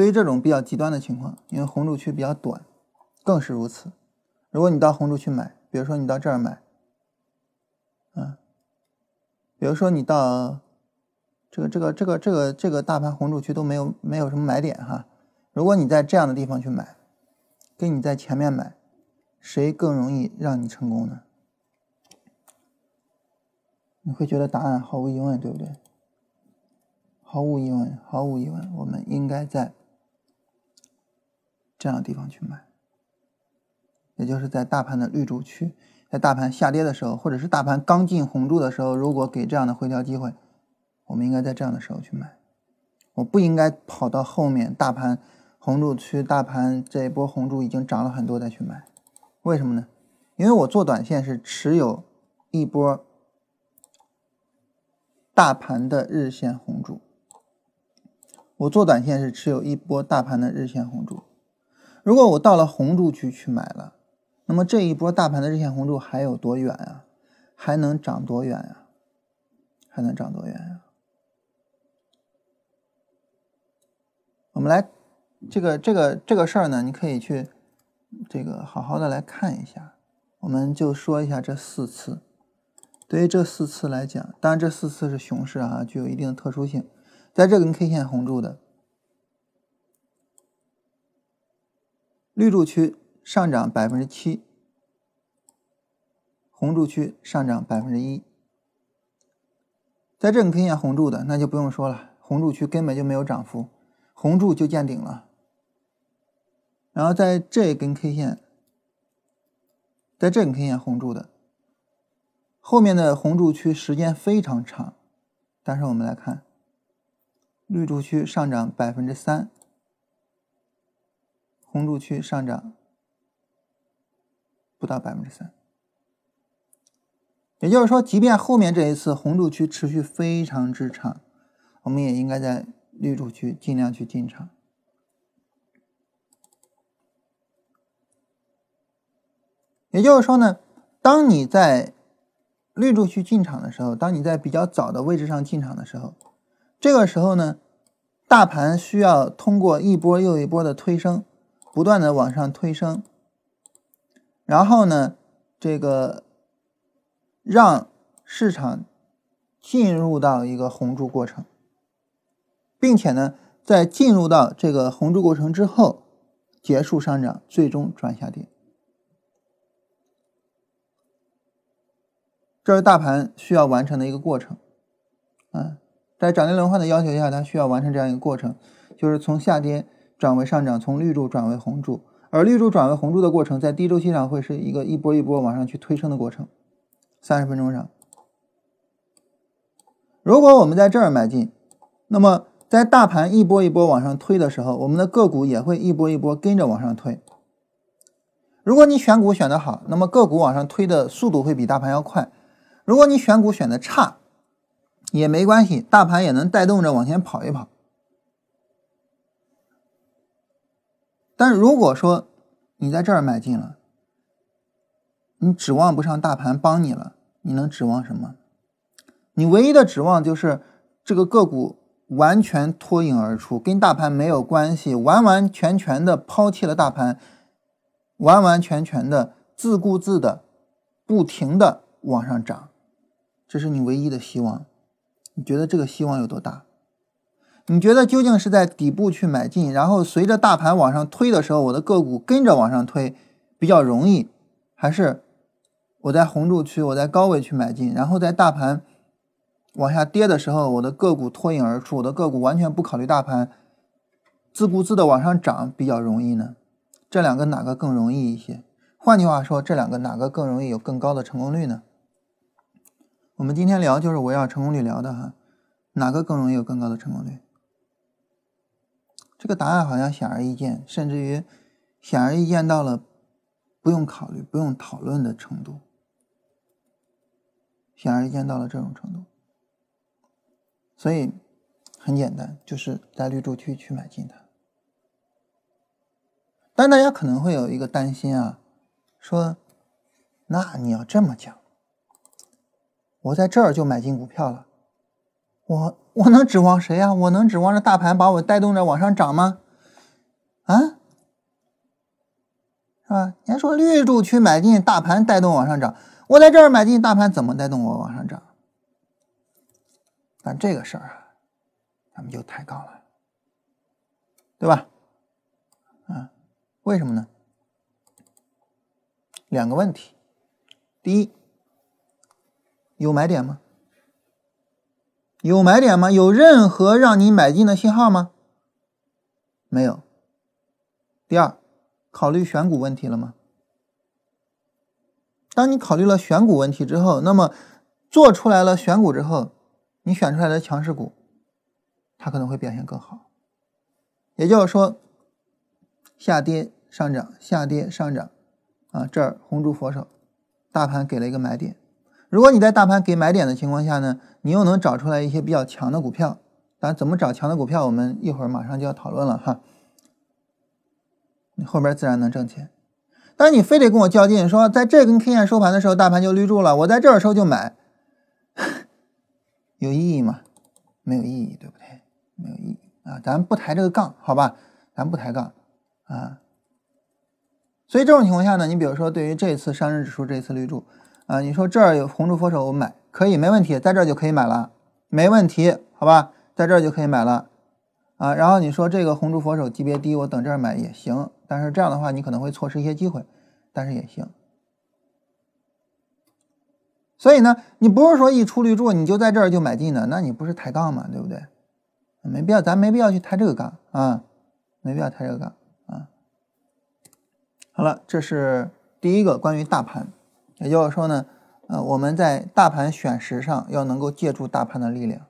对于这种比较极端的情况，因为红柱区比较短，更是如此。如果你到红柱区买，比如说你到这儿买，嗯，比如说你到这个这个这个这个这个大盘红柱区都没有没有什么买点哈。如果你在这样的地方去买，跟你在前面买，谁更容易让你成功呢？你会觉得答案毫无疑问，对不对？毫无疑问，毫无疑问，我们应该在这样的地方去买。也就是在大盘的绿柱区，在大盘下跌的时候，或者是大盘刚进红柱的时候，如果给这样的回调机会，我们应该在这样的时候去买。我不应该跑到后面大盘红柱区，大盘这一波红柱已经涨了很多再去买。为什么呢？因为我做短线是持有一波大盘的日线红柱，我做短线是持有一波大盘的日线红柱。如果我到了红柱区去买了，那么这一波大盘的日线红柱还有多远啊？还能涨多远呀？还能涨多远呀？我们来，这个这个这个事儿呢，你可以去这个好好的来看一下。我们就说一下这四次。对于这四次来讲，当然这四次是熊市啊，具有一定的特殊性。在这根 K 线红柱的绿柱区上涨百分之七，红柱区上涨百分之一。在这根 K 线红柱的，那就不用说了，红柱区根本就没有涨幅，红柱就见顶了。然后在这根 K 线，在这根 K 线红柱的。后面的红柱区时间非常长，但是我们来看，绿柱区上涨百分之三，红柱区上涨不到百分之三。也就是说，即便后面这一次红柱区持续非常之长，我们也应该在绿柱区尽量去进场。也就是说呢，当你在绿柱区进场的时候，当你在比较早的位置上进场的时候，这个时候呢，大盘需要通过一波又一波的推升，不断的往上推升，然后呢，这个让市场进入到一个红柱过程，并且呢，在进入到这个红柱过程之后，结束上涨，最终转下跌。这是大盘需要完成的一个过程，啊，在涨跌轮换的要求下，它需要完成这样一个过程，就是从下跌转为上涨，从绿柱转为红柱，而绿柱转为红柱的过程，在低周期上会是一个一波一波往上去推升的过程。三十分钟上，如果我们在这儿买进，那么在大盘一波一波往上推的时候，我们的个股也会一波一波跟着往上推。如果你选股选的好，那么个股往上推的速度会比大盘要快。如果你选股选的差，也没关系，大盘也能带动着往前跑一跑。但如果说你在这儿买进了，你指望不上大盘帮你了，你能指望什么？你唯一的指望就是这个个股完全脱颖而出，跟大盘没有关系，完完全全的抛弃了大盘，完完全全的自顾自的不停的往上涨。这是你唯一的希望，你觉得这个希望有多大？你觉得究竟是在底部去买进，然后随着大盘往上推的时候，我的个股跟着往上推比较容易，还是我在红柱区，我在高位去买进，然后在大盘往下跌的时候，我的个股脱颖而出，我的个股完全不考虑大盘，自顾自的往上涨比较容易呢？这两个哪个更容易一些？换句话说，这两个哪个更容易有更高的成功率呢？我们今天聊就是围绕成功率聊的哈，哪个更容易有更高的成功率？这个答案好像显而易见，甚至于显而易见到了不用考虑、不用讨论的程度，显而易见到了这种程度。所以很简单，就是在绿洲区去买进它。但大家可能会有一个担心啊，说那你要这么讲。我在这儿就买进股票了，我我能指望谁呀？我能指望着大盘把我带动着往上涨吗？啊，是吧？你还说绿柱区买进，大盘带动往上涨，我在这儿买进，大盘怎么带动我往上涨？但这个事儿啊，咱们就抬杠了，对吧？啊，为什么呢？两个问题，第一。有买点吗？有买点吗？有任何让你买进的信号吗？没有。第二，考虑选股问题了吗？当你考虑了选股问题之后，那么做出来了选股之后，你选出来的强势股，它可能会表现更好。也就是说，下跌上涨，下跌上涨，啊，这儿红烛佛手，大盘给了一个买点。如果你在大盘给买点的情况下呢，你又能找出来一些比较强的股票，但，怎么找强的股票，我们一会儿马上就要讨论了哈。你后边自然能挣钱。但是你非得跟我较劲，说在这根 K 线收盘的时候，大盘就绿住了，我在这儿时候就买，有意义吗？没有意义，对不对？没有意义啊！咱不抬这个杠，好吧？咱不抬杠啊。所以这种情况下呢，你比如说对于这次上证指数这一次绿柱啊，你说这儿有红柱佛手，我买可以没问题，在这儿就可以买了，没问题，好吧？在这儿就可以买了啊。然后你说这个红柱佛手级别低，我等这儿买也行，但是这样的话你可能会错失一些机会，但是也行。所以呢，你不是说一出绿柱你就在这儿就买进的，那你不是抬杠嘛？对不对？没必要，咱没必要去抬这个杠啊，没必要抬这个杠啊。好了，这是第一个关于大盘，也就是说呢，呃，我们在大盘选时上要能够借助大盘的力量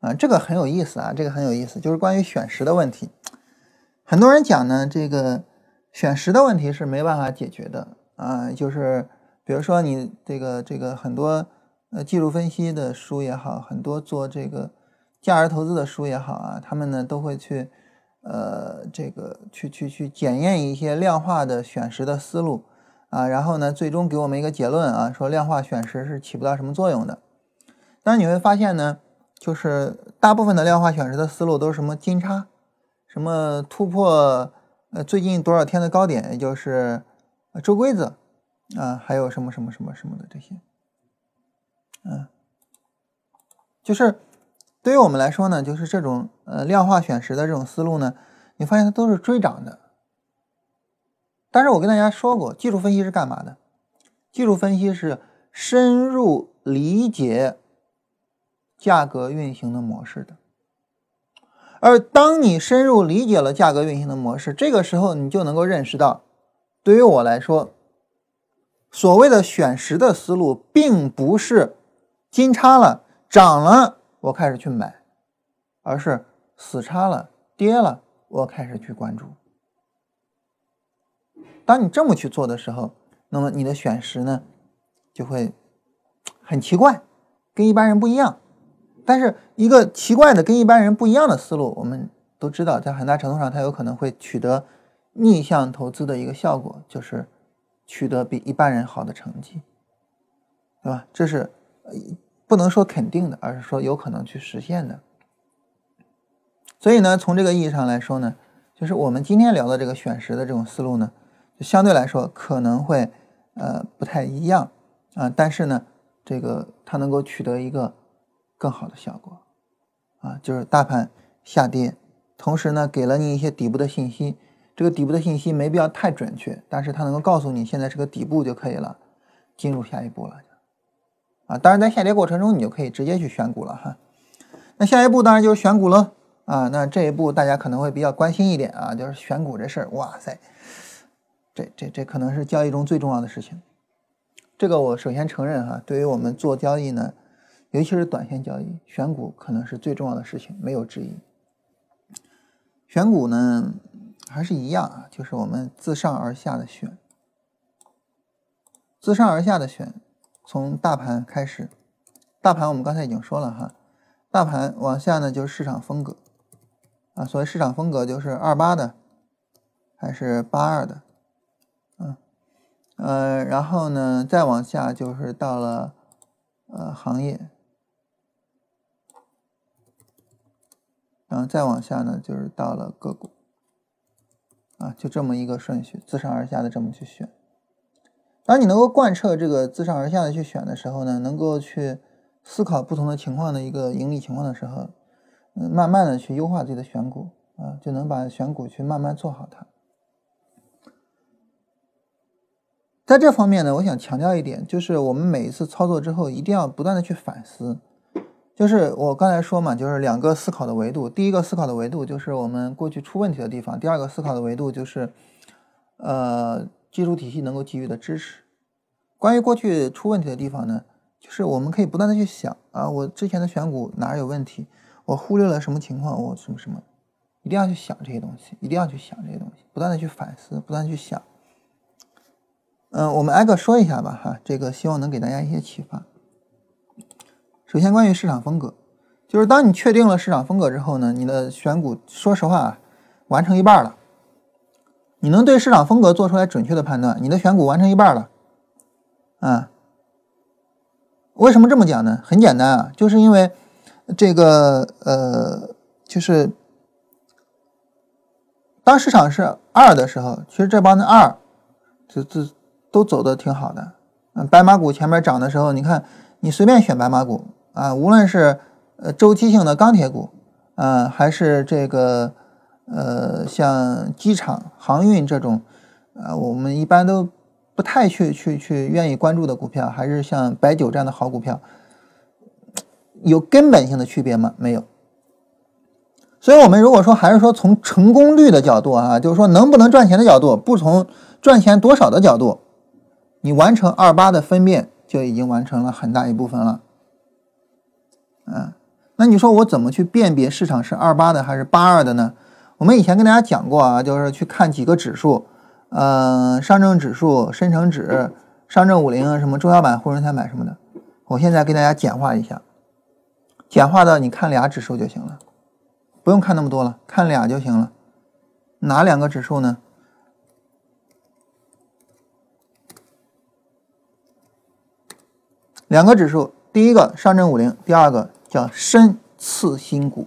啊，这个很有意思啊，这个很有意思，就是关于选时的问题。很多人讲呢，这个选时的问题是没办法解决的啊，就是。比如说你这个这个很多呃技术分析的书也好，很多做这个价值投资的书也好啊，他们呢都会去呃这个去去去检验一些量化的选时的思路啊，然后呢最终给我们一个结论啊，说量化选时是起不到什么作用的。但是你会发现呢，就是大部分的量化选时的思路都是什么金叉，什么突破呃最近多少天的高点，也就是周规则。啊，还有什么什么什么什么的这些，嗯，就是对于我们来说呢，就是这种呃量化选时的这种思路呢，你发现它都是追涨的。但是我跟大家说过，技术分析是干嘛的？技术分析是深入理解价格运行的模式的。而当你深入理解了价格运行的模式，这个时候你就能够认识到，对于我来说。所谓的选时的思路，并不是金叉了涨了我开始去买，而是死叉了跌了我开始去关注。当你这么去做的时候，那么你的选时呢就会很奇怪，跟一般人不一样。但是一个奇怪的跟一般人不一样的思路，我们都知道，在很大程度上它有可能会取得逆向投资的一个效果，就是。取得比一般人好的成绩，对吧？这是不能说肯定的，而是说有可能去实现的。所以呢，从这个意义上来说呢，就是我们今天聊的这个选时的这种思路呢，相对来说可能会呃不太一样啊，但是呢，这个它能够取得一个更好的效果啊，就是大盘下跌，同时呢，给了你一些底部的信息。这个底部的信息没必要太准确，但是它能够告诉你现在是个底部就可以了，进入下一步了，啊，当然在下跌过程中你就可以直接去选股了哈。那下一步当然就是选股了啊。那这一步大家可能会比较关心一点啊，就是选股这事儿，哇塞，这这这可能是交易中最重要的事情。这个我首先承认哈，对于我们做交易呢，尤其是短线交易，选股可能是最重要的事情，没有之一。选股呢？还是一样啊，就是我们自上而下的选，自上而下的选，从大盘开始，大盘我们刚才已经说了哈，大盘往下呢就是市场风格啊，所谓市场风格就是二八的还是八二的，呃，然后呢再往下就是到了呃行业，然后再往下呢就是到了个股。啊，就这么一个顺序，自上而下的这么去选。当你能够贯彻这个自上而下的去选的时候呢，能够去思考不同的情况的一个盈利情况的时候，嗯，慢慢的去优化自己的选股啊，就能把选股去慢慢做好它。在这方面呢，我想强调一点，就是我们每一次操作之后，一定要不断的去反思。就是我刚才说嘛，就是两个思考的维度。第一个思考的维度就是我们过去出问题的地方；第二个思考的维度就是，呃，技术体系能够给予的支持。关于过去出问题的地方呢，就是我们可以不断的去想啊，我之前的选股哪有问题？我忽略了什么情况？我什么什么？一定要去想这些东西，一定要去想这些东西，不断的去反思，不断去想。嗯，我们挨个说一下吧，哈，这个希望能给大家一些启发。首先，关于市场风格，就是当你确定了市场风格之后呢，你的选股，说实话啊，完成一半了。你能对市场风格做出来准确的判断，你的选股完成一半了。啊，为什么这么讲呢？很简单啊，就是因为这个呃，就是当市场是二的时候，其实这帮的二，这这都走的挺好的。嗯，白马股前面涨的时候，你看你随便选白马股啊，无论是呃周期性的钢铁股，啊，还是这个呃像机场、航运这种，啊，我们一般都。不太去去去愿意关注的股票，还是像白酒这样的好股票，有根本性的区别吗？没有。所以，我们如果说还是说从成功率的角度啊，就是说能不能赚钱的角度，不从赚钱多少的角度，你完成二八的分辨就已经完成了很大一部分了。嗯，那你说我怎么去辨别市场是二八的还是八二的呢？我们以前跟大家讲过啊，就是去看几个指数。嗯，上证指数、深成指、上证五零什么中小板、沪深三百什么的，我现在给大家简化一下，简化到你看俩指数就行了，不用看那么多了，看俩就行了。哪两个指数呢？两个指数，第一个上证五零，第二个叫深次新股。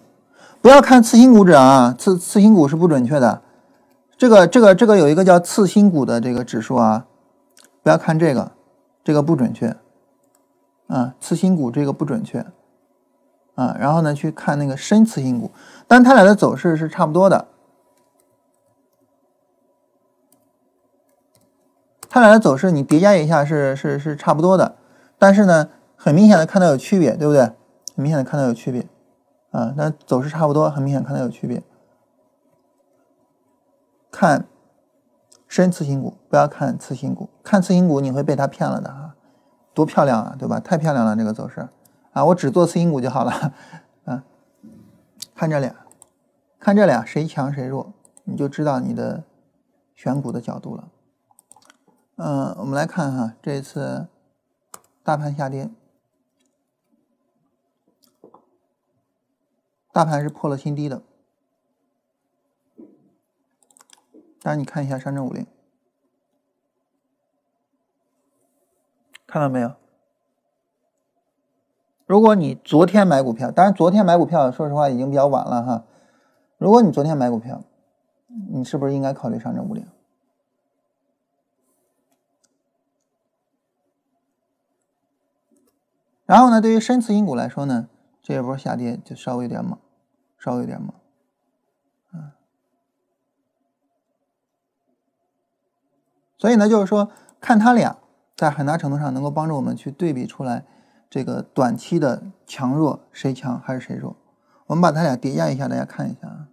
不要看次新股指啊，次次新股是不准确的。这个这个这个有一个叫次新股的这个指数啊，不要看这个，这个不准确，啊，次新股这个不准确，啊，然后呢去看那个深次新股，但它俩的走势是差不多的，它俩的走势你叠加一下是是是差不多的，但是呢很明显的看到有区别，对不对？很明显的看到有区别，啊，那走势差不多，很明显看到有区别。看深次新股，不要看次新股。看次新股你会被他骗了的啊！多漂亮啊，对吧？太漂亮了这个走势啊！我只做次新股就好了 啊！看这俩，看这俩谁强谁弱，你就知道你的选股的角度了。嗯，我们来看哈，这一次大盘下跌，大盘是破了新低的。大家你看一下上证五零，看到没有？如果你昨天买股票，当然昨天买股票，说实话已经比较晚了哈。如果你昨天买股票，你是不是应该考虑上证五零？然后呢，对于深次新股来说呢，这一波下跌就稍微有点猛，稍微有点猛。所以呢，就是说，看它俩，在很大程度上能够帮助我们去对比出来，这个短期的强弱谁强还是谁弱。我们把它俩叠加一下，大家看一下啊。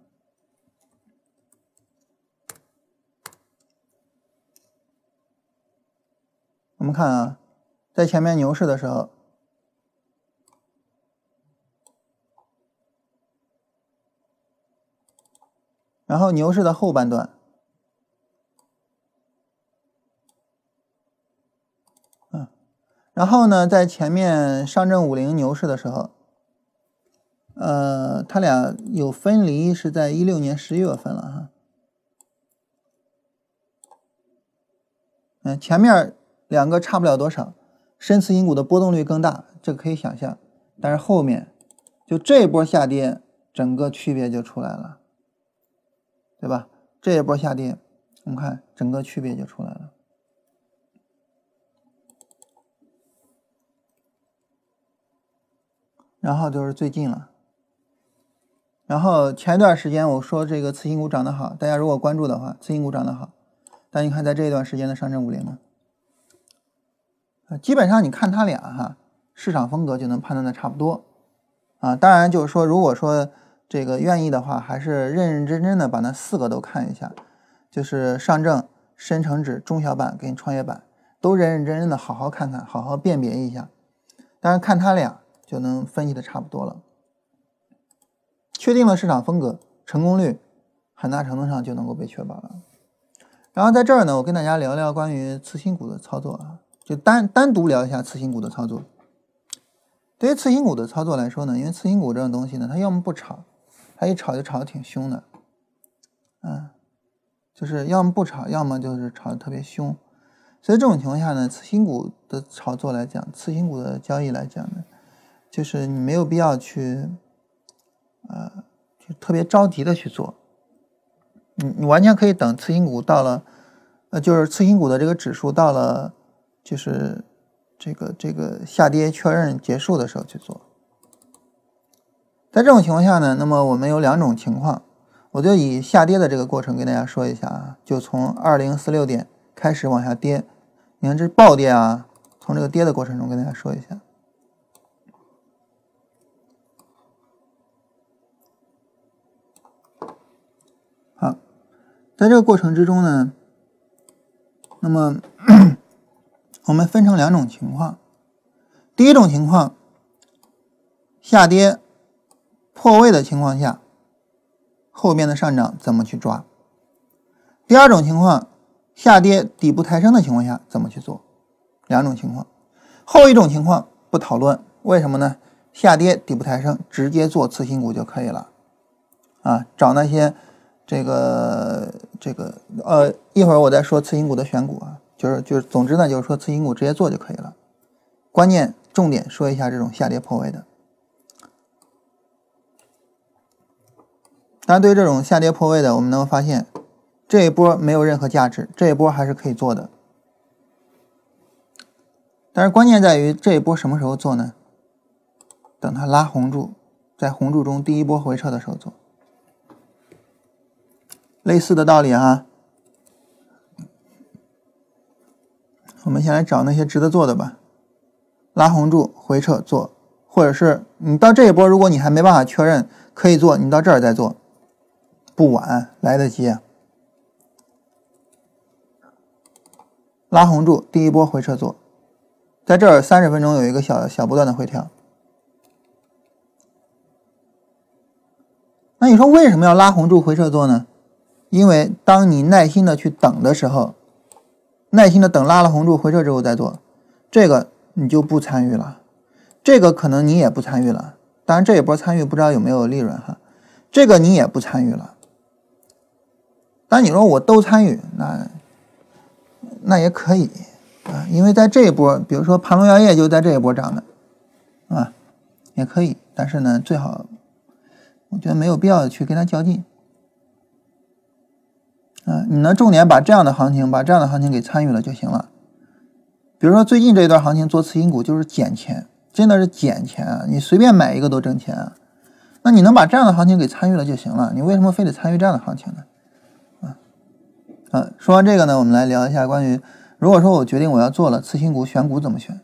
我们看啊，在前面牛市的时候，然后牛市的后半段。嗯然后呢，在前面上证五零牛市的时候，呃，它俩有分离，是在一六年十一月份了哈。嗯，前面两个差不了多少，深次新股的波动率更大，这个可以想象。但是后面就这波下跌，整个区别就出来了，对吧？这一波下跌，我们看整个区别就出来了。然后就是最近了，然后前一段时间我说这个次新股涨得好，大家如果关注的话，次新股涨得好。但你看在这一段时间的上证五零呢，基本上你看它俩哈，市场风格就能判断的差不多啊。当然就是说，如果说这个愿意的话，还是认认真真的把那四个都看一下，就是上证、深成指、中小板跟创业板都认认真真的好好看看，好好辨别一下。当然看它俩。就能分析的差不多了，确定了市场风格，成功率很大程度上就能够被确保了。然后在这儿呢，我跟大家聊聊关于次新股的操作啊，就单单独聊一下次新股的操作。对于次新股的操作来说呢，因为次新股这种东西呢，它要么不炒，他一炒就炒的挺凶的，嗯，就是要么不炒，要么就是炒的特别凶。所以这种情况下呢，次新股的炒作来讲，次新股的交易来讲呢，就是你没有必要去，呃，就特别着急的去做。你你完全可以等次新股到了，呃，就是次新股的这个指数到了，就是这个这个下跌确认结束的时候去做。在这种情况下呢，那么我们有两种情况，我就以下跌的这个过程跟大家说一下啊，就从二零四六点开始往下跌。你看这是暴跌啊！从这个跌的过程中跟大家说一下。好，在这个过程之中呢，那么 我们分成两种情况。第一种情况，下跌破位的情况下，后边的上涨怎么去抓？第二种情况。下跌底部抬升的情况下怎么去做？两种情况，后一种情况不讨论，为什么呢？下跌底部抬升直接做次新股就可以了，啊，找那些这个这个呃，一会儿我再说次新股的选股啊，就是就是，总之呢就是说次新股直接做就可以了。关键重点说一下这种下跌破位的，但对这种下跌破位的，我们能发现。这一波没有任何价值，这一波还是可以做的，但是关键在于这一波什么时候做呢？等它拉红柱，在红柱中第一波回撤的时候做，类似的道理啊。我们先来找那些值得做的吧，拉红柱回撤做，或者是你到这一波，如果你还没办法确认可以做，你到这儿再做，不晚，来得及。拉红柱，第一波回撤做，在这儿三十分钟有一个小小波段的回调。那你说为什么要拉红柱回撤做呢？因为当你耐心的去等的时候，耐心的等拉了红柱回撤之后再做，这个你就不参与了，这个可能你也不参与了。当然这一波参与不知道有没有利润哈，这个你也不参与了。但你说我都参与那？那也可以啊，因为在这一波，比如说盘龙药业就在这一波涨的，啊，也可以。但是呢，最好，我觉得没有必要去跟它较劲。啊，你能，重点把这样的行情，把这样的行情给参与了就行了。比如说最近这一段行情做次新股就是捡钱，真的是捡钱啊！你随便买一个都挣钱啊。那你能把这样的行情给参与了就行了，你为什么非得参与这样的行情呢？嗯，说完这个呢，我们来聊一下关于，如果说我决定我要做了次新股选股怎么选？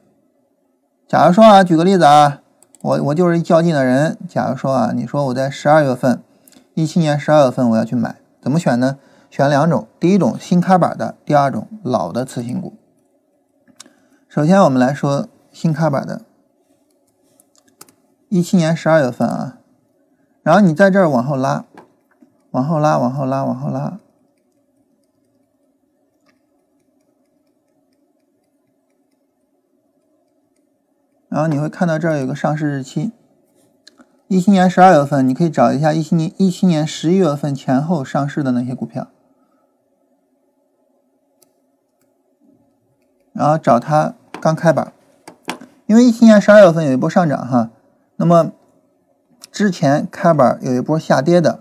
假如说啊，举个例子啊，我我就是一较劲的人。假如说啊，你说我在十二月份，一七年十二月份我要去买，怎么选呢？选两种，第一种新开板的，第二种老的次新股。首先我们来说新开板的，一七年十二月份啊，然后你在这儿往后拉，往后拉，往后拉，往后拉。然后你会看到这儿有个上市日期，一七年十二月份，你可以找一下一七年一七年十一月份前后上市的那些股票，然后找它刚开板，因为一七年十二月份有一波上涨哈，那么之前开板有一波下跌的，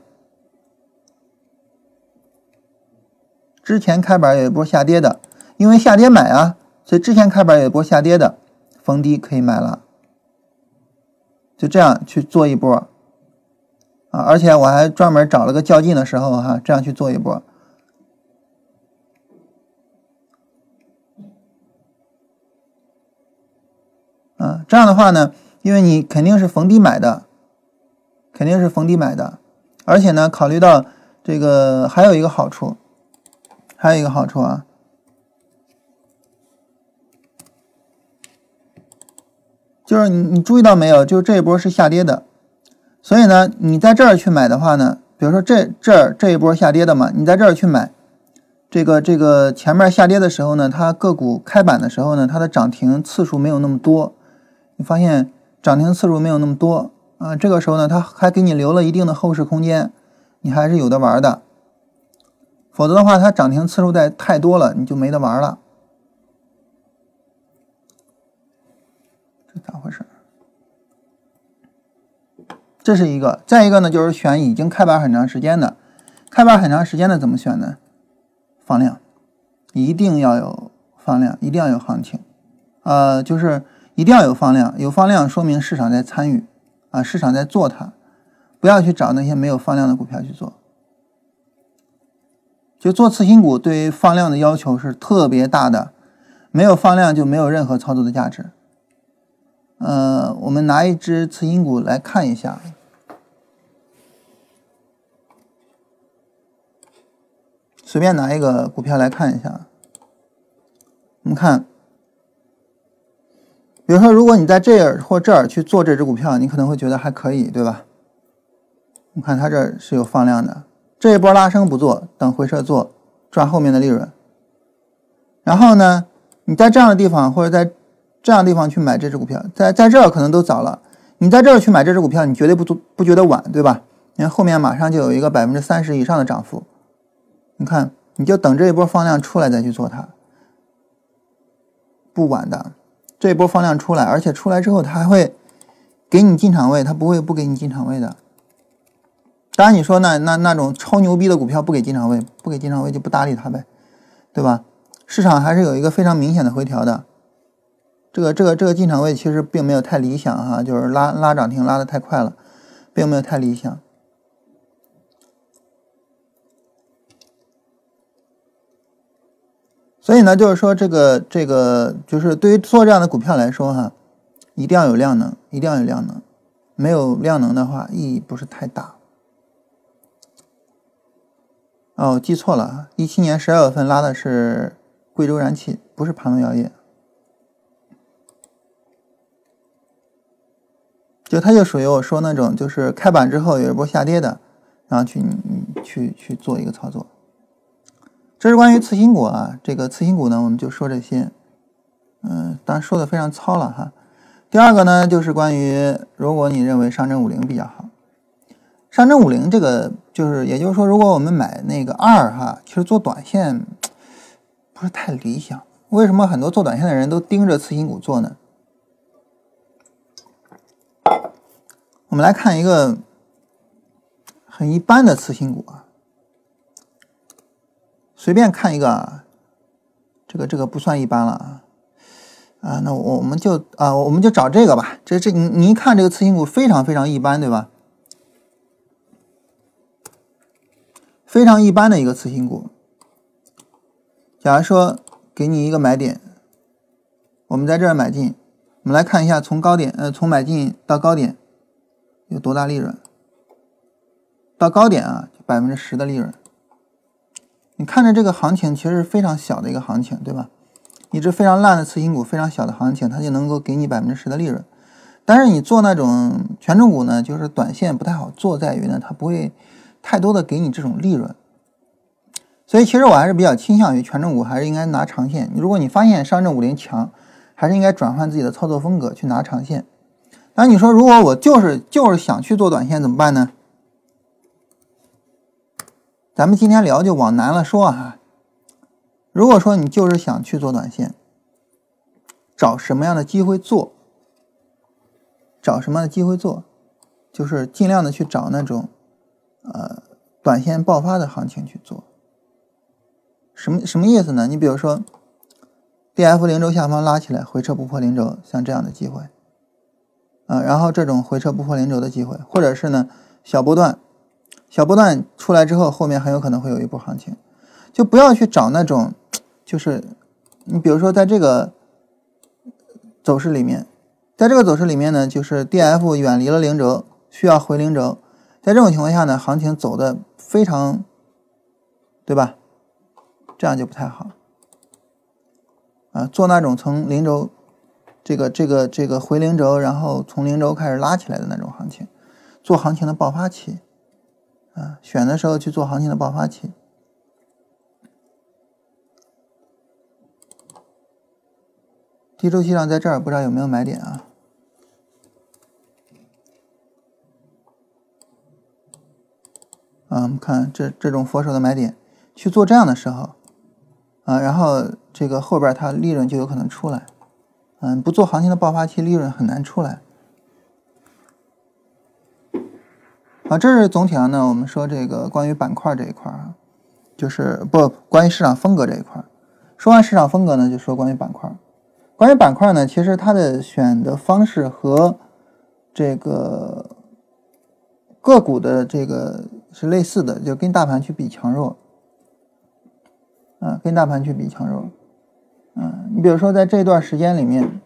之前开板有一波下跌的，因为下跌买啊，所以之前开板有一波下跌的。逢低可以买了，就这样去做一波啊！而且我还专门找了个较劲的时候哈，这样去做一波。啊，这样的话呢，因为你肯定是逢低买的，肯定是逢低买的，而且呢，考虑到这个还有一个好处，还有一个好处啊。就是你，你注意到没有？就是这一波是下跌的，所以呢，你在这儿去买的话呢，比如说这这儿这一波下跌的嘛，你在这儿去买，这个这个前面下跌的时候呢，它个股开板的时候呢，它的涨停次数没有那么多，你发现涨停次数没有那么多啊，这个时候呢，它还给你留了一定的后市空间，你还是有的玩的。否则的话，它涨停次数在太多了，你就没得玩了。咋回事？这是一个，再一个呢，就是选已经开板很长时间的，开板很长时间的怎么选呢？放量，一定要有放量，一定要有行情，呃，就是一定要有放量，有放量说明市场在参与，啊，市场在做它，不要去找那些没有放量的股票去做。就做次新股，对于放量的要求是特别大的，没有放量就没有任何操作的价值。我们拿一只次新股来看一下，随便拿一个股票来看一下。我们看，比如说，如果你在这儿或这儿去做这只股票，你可能会觉得还可以，对吧？你看它这是有放量的。这一波拉升不做，等回撤做，赚后面的利润。然后呢，你在这样的地方或者在这样的地方去买这只股票，在在这儿可能都早了。你在这儿去买这只股票，你绝对不不不觉得晚，对吧？你看后面马上就有一个百分之三十以上的涨幅。你看，你就等这一波放量出来再去做它，不晚的。这一波放量出来，而且出来之后它还会给你进场位，它不会不给你进场位的。当然，你说那那那种超牛逼的股票不给进场位，不给进场位就不搭理它呗，对吧？市场还是有一个非常明显的回调的。这个这个这个进场位其实并没有太理想哈，就是拉拉涨停拉的太快了，并没有太理想。所以呢，就是说这个这个就是对于做这样的股票来说哈，一定要有量能，一定要有量能，没有量能的话意义不是太大。哦，记错了，一七年十二月份拉的是贵州燃气，不是盘龙药业。就它就属于我说那种，就是开板之后有一波下跌的，然后去你去去做一个操作。这是关于次新股啊，这个次新股呢，我们就说这些。嗯，当然说的非常糙了哈。第二个呢，就是关于如果你认为上证五零比较好。上证五零这个就是，也就是说，如果我们买那个二哈，其实做短线不是太理想。为什么很多做短线的人都盯着次新股做呢？我们来看一个很一般的次新股啊，随便看一个啊，这个这个不算一般了啊啊，那我我们就啊，我们就找这个吧。这这你你一看这个次新股非常非常一般，对吧？非常一般的一个次新股。假如说给你一个买点，我们在这儿买进，我们来看一下从高点，呃，从买进到高点有多大利润？到高点啊，百分之十的利润。你看着这个行情其实是非常小的一个行情，对吧？一只非常烂的次新股，非常小的行情，它就能够给你百分之十的利润。但是你做那种权重股呢，就是短线不太好做，在于呢，它不会。太多的给你这种利润，所以其实我还是比较倾向于权重股，还是应该拿长线。如果你发现上证五零强，还是应该转换自己的操作风格去拿长线。那你说，如果我就是就是想去做短线怎么办呢？咱们今天聊就往难了说啊。如果说你就是想去做短线，找什么样的机会做？找什么样的机会做？就是尽量的去找那种。呃，短线爆发的行情去做，什么什么意思呢？你比如说，D F 零轴下方拉起来，回撤不破零轴，像这样的机会，啊，然后这种回撤不破零轴的机会，或者是呢小波段，小波段出来之后，后面很有可能会有一波行情，就不要去找那种，就是你比如说在这个走势里面，在这个走势里面呢，就是 D F 远离了零轴，需要回零轴。在这种情况下呢，行情走的非常，对吧？这样就不太好啊。做那种从零轴，这个这个这个回零轴，然后从零轴开始拉起来的那种行情，做行情的爆发期，啊，选的时候去做行情的爆发期。低周期量在这儿，不知道有没有买点啊？啊，我们看这这种佛手的买点，去做这样的时候，啊，然后这个后边它利润就有可能出来。嗯，不做行情的爆发期，利润很难出来。啊，这是总体上呢，我们说这个关于板块这一块啊，就是不关于市场风格这一块。说完市场风格呢，就说关于板块。关于板块呢，其实它的选的方式和这个个股的这个是类似的，就跟大盘去比强弱。啊，跟大盘去比强弱。嗯，你比如说在这段时间里面。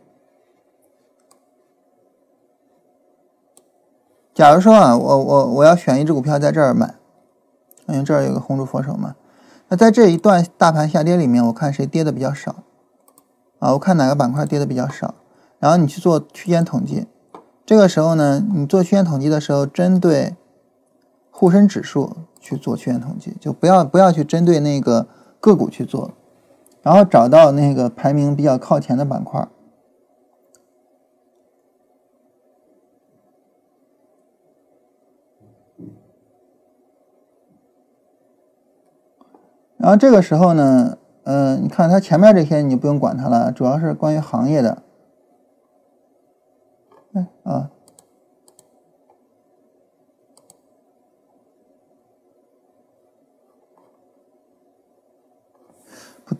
假如说啊，我我我要选一只股票在这儿买，因为这儿有个红柱佛手嘛。那在这一段大盘下跌里面，我看谁跌的比较少啊？我看哪个板块跌的比较少，然后你去做区间统计。这个时候呢，你做区间统计的时候，针对沪深指数去做区间统计，就不要不要去针对那个个股去做，然后找到那个排名比较靠前的板块。然后这个时候呢，嗯，你看它前面这些你就不用管它了，主要是关于行业的。哎啊，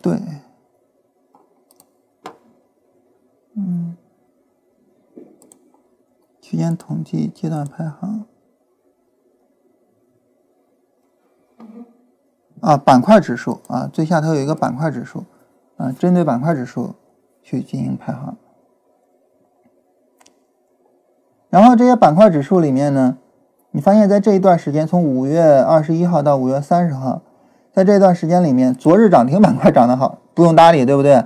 对，嗯，区间统计阶段排行。啊，板块指数啊，最下头有一个板块指数，啊，针对板块指数去进行排行。然后这些板块指数里面呢，你发现在这一段时间，从五月二十一号到五月三十号，在这段时间里面，昨日涨停板块涨得好，不用搭理，对不对？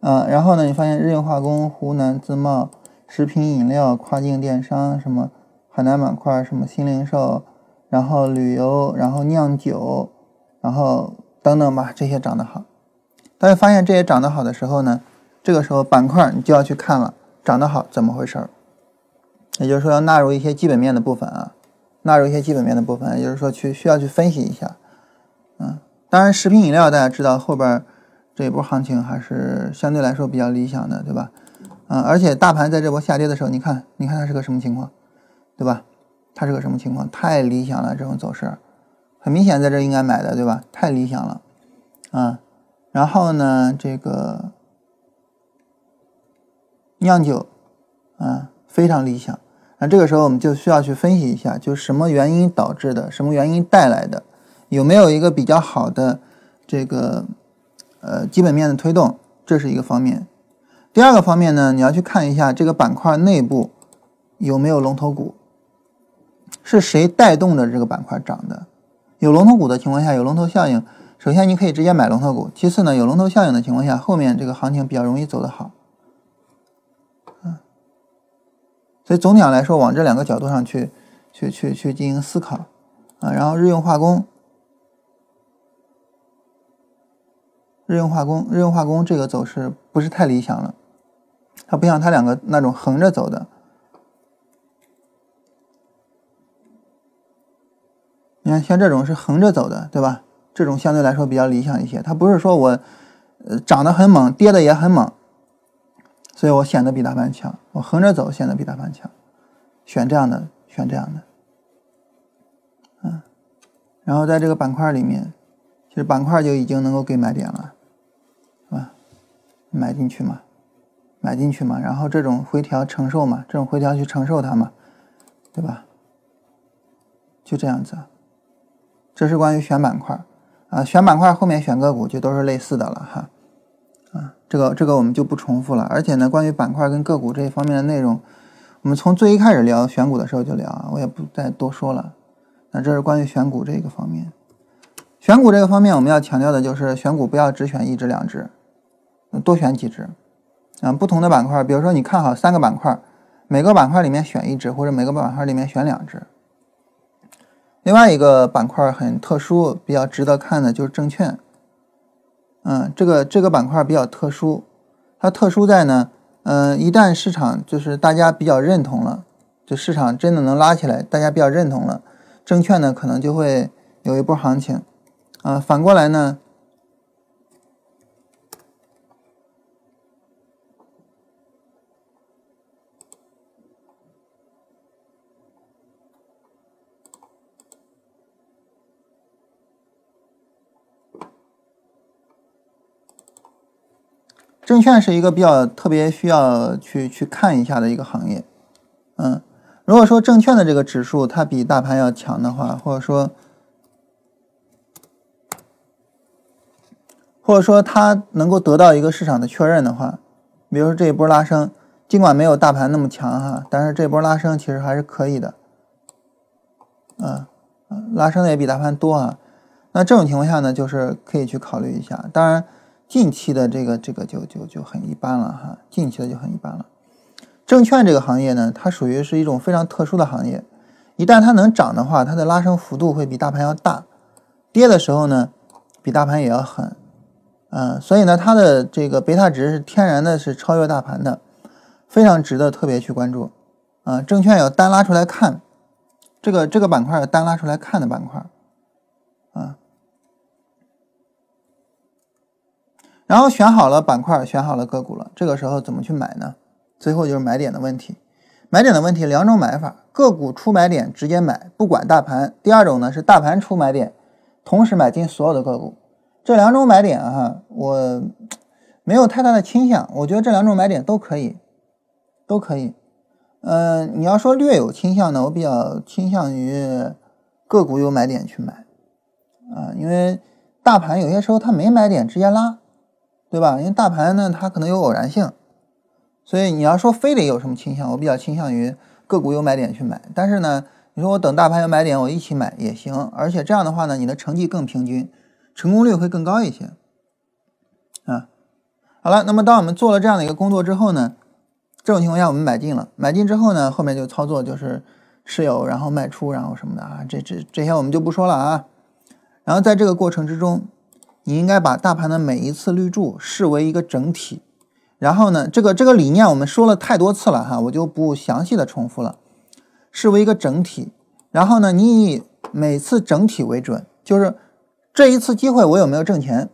嗯，然后呢，你发现日用化工、湖南自贸、食品饮料、跨境电商，什么海南板块，什么新零售，然后旅游，然后酿酒。然后等等吧，这些涨得好，大家发现这些涨得好的时候呢，这个时候板块你就要去看了，涨得好怎么回事儿？也就是说要纳入一些基本面的部分啊，纳入一些基本面的部分，也就是说去需要去分析一下。嗯，当然食品饮料大家知道后边这一波行情还是相对来说比较理想的，对吧？嗯，而且大盘在这波下跌的时候，你看，你看它是个什么情况，对吧？它是个什么情况？太理想了，这种走势。很明显，在这应该买的，对吧？太理想了，啊，然后呢，这个酿酒，啊，非常理想。那这个时候我们就需要去分析一下，就什么原因导致的，什么原因带来的，有没有一个比较好的这个呃基本面的推动，这是一个方面。第二个方面呢，你要去看一下这个板块内部有没有龙头股，是谁带动的这个板块涨的。有龙头股的情况下，有龙头效应。首先，你可以直接买龙头股；其次呢，有龙头效应的情况下，后面这个行情比较容易走得好。嗯，所以总体上来说，往这两个角度上去、去、去、去进行思考啊。然后，日用化工、日用化工、日用化工这个走势不是太理想了，它不像它两个那种横着走的。你看，像这种是横着走的，对吧？这种相对来说比较理想一些。它不是说我，呃，涨得很猛，跌的也很猛，所以我显得比大盘强。我横着走显得比大盘强，选这样的，选这样的，嗯。然后在这个板块里面，其实板块就已经能够给买点了，买进去嘛，买进去嘛。然后这种回调承受嘛，这种回调去承受它嘛，对吧？就这样子。这是关于选板块啊，选板块后面选个股就都是类似的了哈，啊，这个这个我们就不重复了。而且呢，关于板块跟个股这一方面的内容，我们从最一开始聊选股的时候就聊，我也不再多说了。那这是关于选股这个方面，选股这个方面我们要强调的就是选股不要只选一只两只，多选几只啊，不同的板块，比如说你看好三个板块，每个板块里面选一只，或者每个板块里面选两只。另外一个板块很特殊，比较值得看的就是证券。嗯，这个这个板块比较特殊，它特殊在呢，嗯，一旦市场就是大家比较认同了，就市场真的能拉起来，大家比较认同了，证券呢可能就会有一波行情，啊，反过来呢，证券是一个比较特别需要去去看一下的一个行业，嗯。如果说证券的这个指数它比大盘要强的话，或者说，或者说它能够得到一个市场的确认的话，比如说这一波拉升，尽管没有大盘那么强哈，但是这波拉升其实还是可以的，嗯，拉升的也比大盘多啊。那这种情况下呢，就是可以去考虑一下。当然，近期的这个这个就就就很一般了哈，近期的就很一般了。证券这个行业呢，它属于是一种非常特殊的行业，一旦它能涨的话，它的拉升幅度会比大盘要大；跌的时候呢，比大盘也要狠。嗯，所以呢，它的这个贝塔值是天然的是超越大盘的，非常值得特别去关注。啊，证券要单拉出来看，这个这个板块要单拉出来看的板块。啊，然后选好了板块，选好了个股了，这个时候怎么去买呢？最后就是买点的问题，买点的问题两种买法：个股出买点直接买，不管大盘；第二种呢是大盘出买点，同时买进所有的个股。这两种买点啊，我没有太大的倾向，我觉得这两种买点都可以，都可以。嗯，你要说略有倾向呢，我比较倾向于个股有买点去买啊，因为大盘有些时候它没买点直接拉，对吧？因为大盘呢它可能有偶然性。所以你要说非得有什么倾向，我比较倾向于个股有买点去买。但是呢，你说我等大盘有买点，我一起买也行。而且这样的话呢，你的成绩更平均，成功率会更高一些。啊，好了，那么当我们做了这样的一个工作之后呢，这种情况下我们买进了，买进之后呢，后面就操作就是持有，然后卖出，然后什么的啊，这这这些我们就不说了啊。然后在这个过程之中，你应该把大盘的每一次绿柱视为一个整体。然后呢，这个这个理念我们说了太多次了哈，我就不详细的重复了，视为一个整体。然后呢，你以每次整体为准，就是这一次机会我有没有挣钱？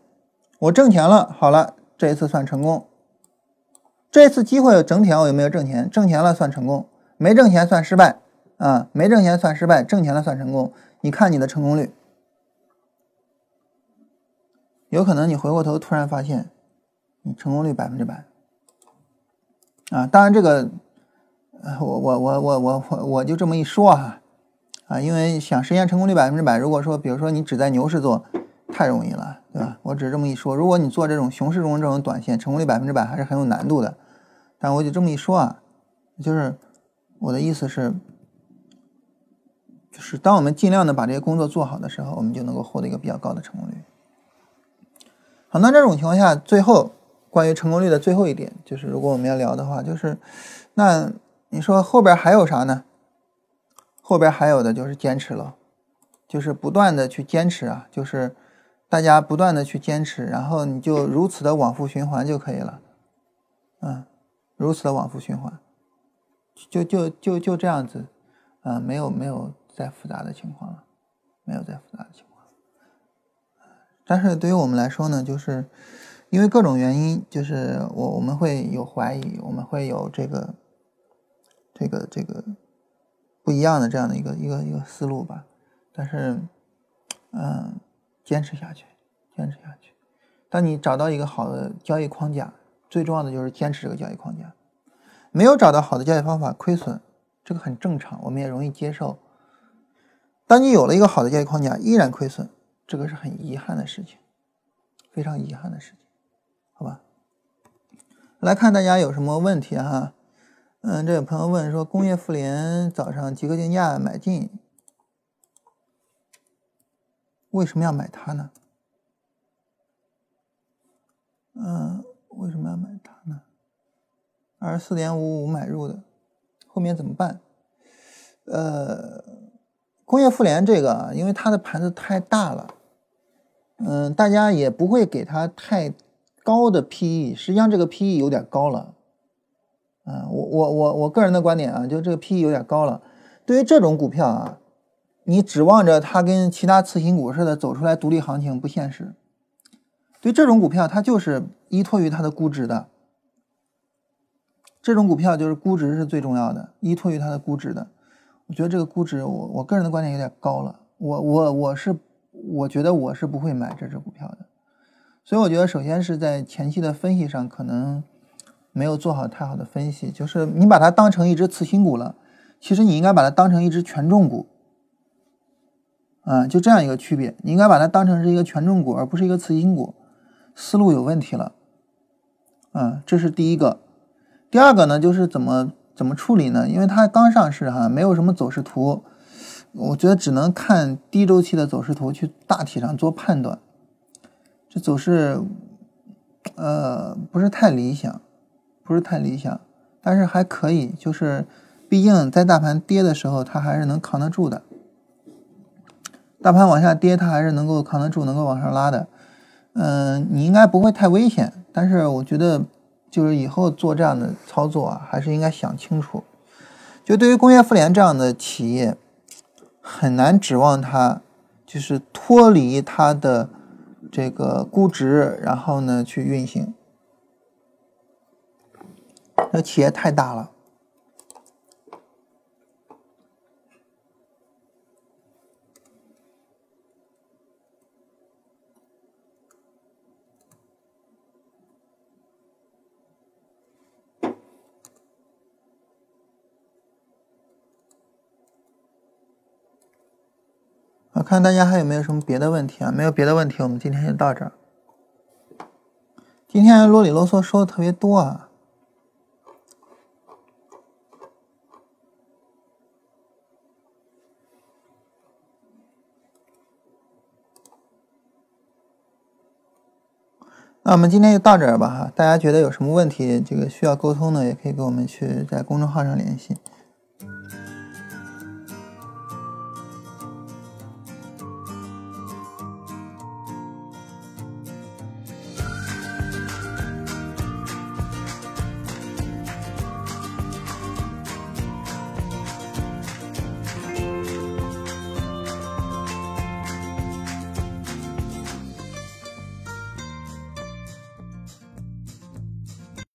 我挣钱了，好了，这一次算成功。这次机会整体我有没有挣钱？挣钱了算成功，没挣钱算失败啊，没挣钱算失败，挣钱了算成功。你看你的成功率，有可能你回过头突然发现，你成功率百分之百。啊，当然这个，我我我我我我我就这么一说哈，啊，因为想实现成功率百分之百，如果说比如说你只在牛市做，太容易了，对吧？我只是这么一说，如果你做这种熊市中这种短线，成功率百分之百还是很有难度的。但我就这么一说啊，就是我的意思是，就是当我们尽量的把这些工作做好的时候，我们就能够获得一个比较高的成功率。好，那这种情况下，最后。关于成功率的最后一点，就是如果我们要聊的话，就是那你说后边还有啥呢？后边还有的就是坚持了，就是不断的去坚持啊，就是大家不断的去坚持，然后你就如此的往复循环就可以了，嗯，如此的往复循环，就就就就这样子，嗯，没有没有再复杂的情况了，没有再复杂的情况，但是对于我们来说呢，就是。因为各种原因，就是我我们会有怀疑，我们会有这个这个这个不一样的这样的一个一个一个思路吧。但是，嗯，坚持下去，坚持下去。当你找到一个好的交易框架，最重要的就是坚持这个交易框架。没有找到好的交易方法，亏损，这个很正常，我们也容易接受。当你有了一个好的交易框架，依然亏损，这个是很遗憾的事情，非常遗憾的事情。好吧，来看大家有什么问题哈？嗯，这有朋友问说，工业富联早上几个竞价买进，为什么要买它呢？嗯，为什么要买它呢？二十四点五五买入的，后面怎么办？呃，工业富联这个，因为它的盘子太大了，嗯，大家也不会给它太。高的 PE，实际上这个 PE 有点高了，啊，我我我我个人的观点啊，就这个 PE 有点高了。对于这种股票啊，你指望着它跟其他次新股似的走出来独立行情不现实。对这种股票，它就是依托于它的估值的。这种股票就是估值是最重要的，依托于它的估值的。我觉得这个估值，我我个人的观点有点高了。我我我是我觉得我是不会买这只股票的。所以我觉得，首先是在前期的分析上可能没有做好太好的分析，就是你把它当成一只次新股了，其实你应该把它当成一只权重股。啊，就这样一个区别，你应该把它当成是一个权重股，而不是一个次新股，思路有问题了。啊，这是第一个。第二个呢，就是怎么怎么处理呢？因为它刚上市哈，没有什么走势图，我觉得只能看低周期的走势图去大体上做判断。这走势，呃，不是太理想，不是太理想，但是还可以，就是毕竟在大盘跌的时候，它还是能扛得住的。大盘往下跌，它还是能够扛得住，能够往上拉的。嗯，你应该不会太危险，但是我觉得。就是以后做这样的操作啊，还是应该想清楚。就对于工业富联这样的企业，很难指望它就是脱离它的这个估值，然后呢去运行。那企业太大了。我看大家还有没有什么别的问题啊？没有别的问题，我们今天就到这儿。今天啰里啰嗦说的特别多啊。那我们今天就到这儿吧哈。大家觉得有什么问题，这个需要沟通的，也可以跟我们去在公众号上联系。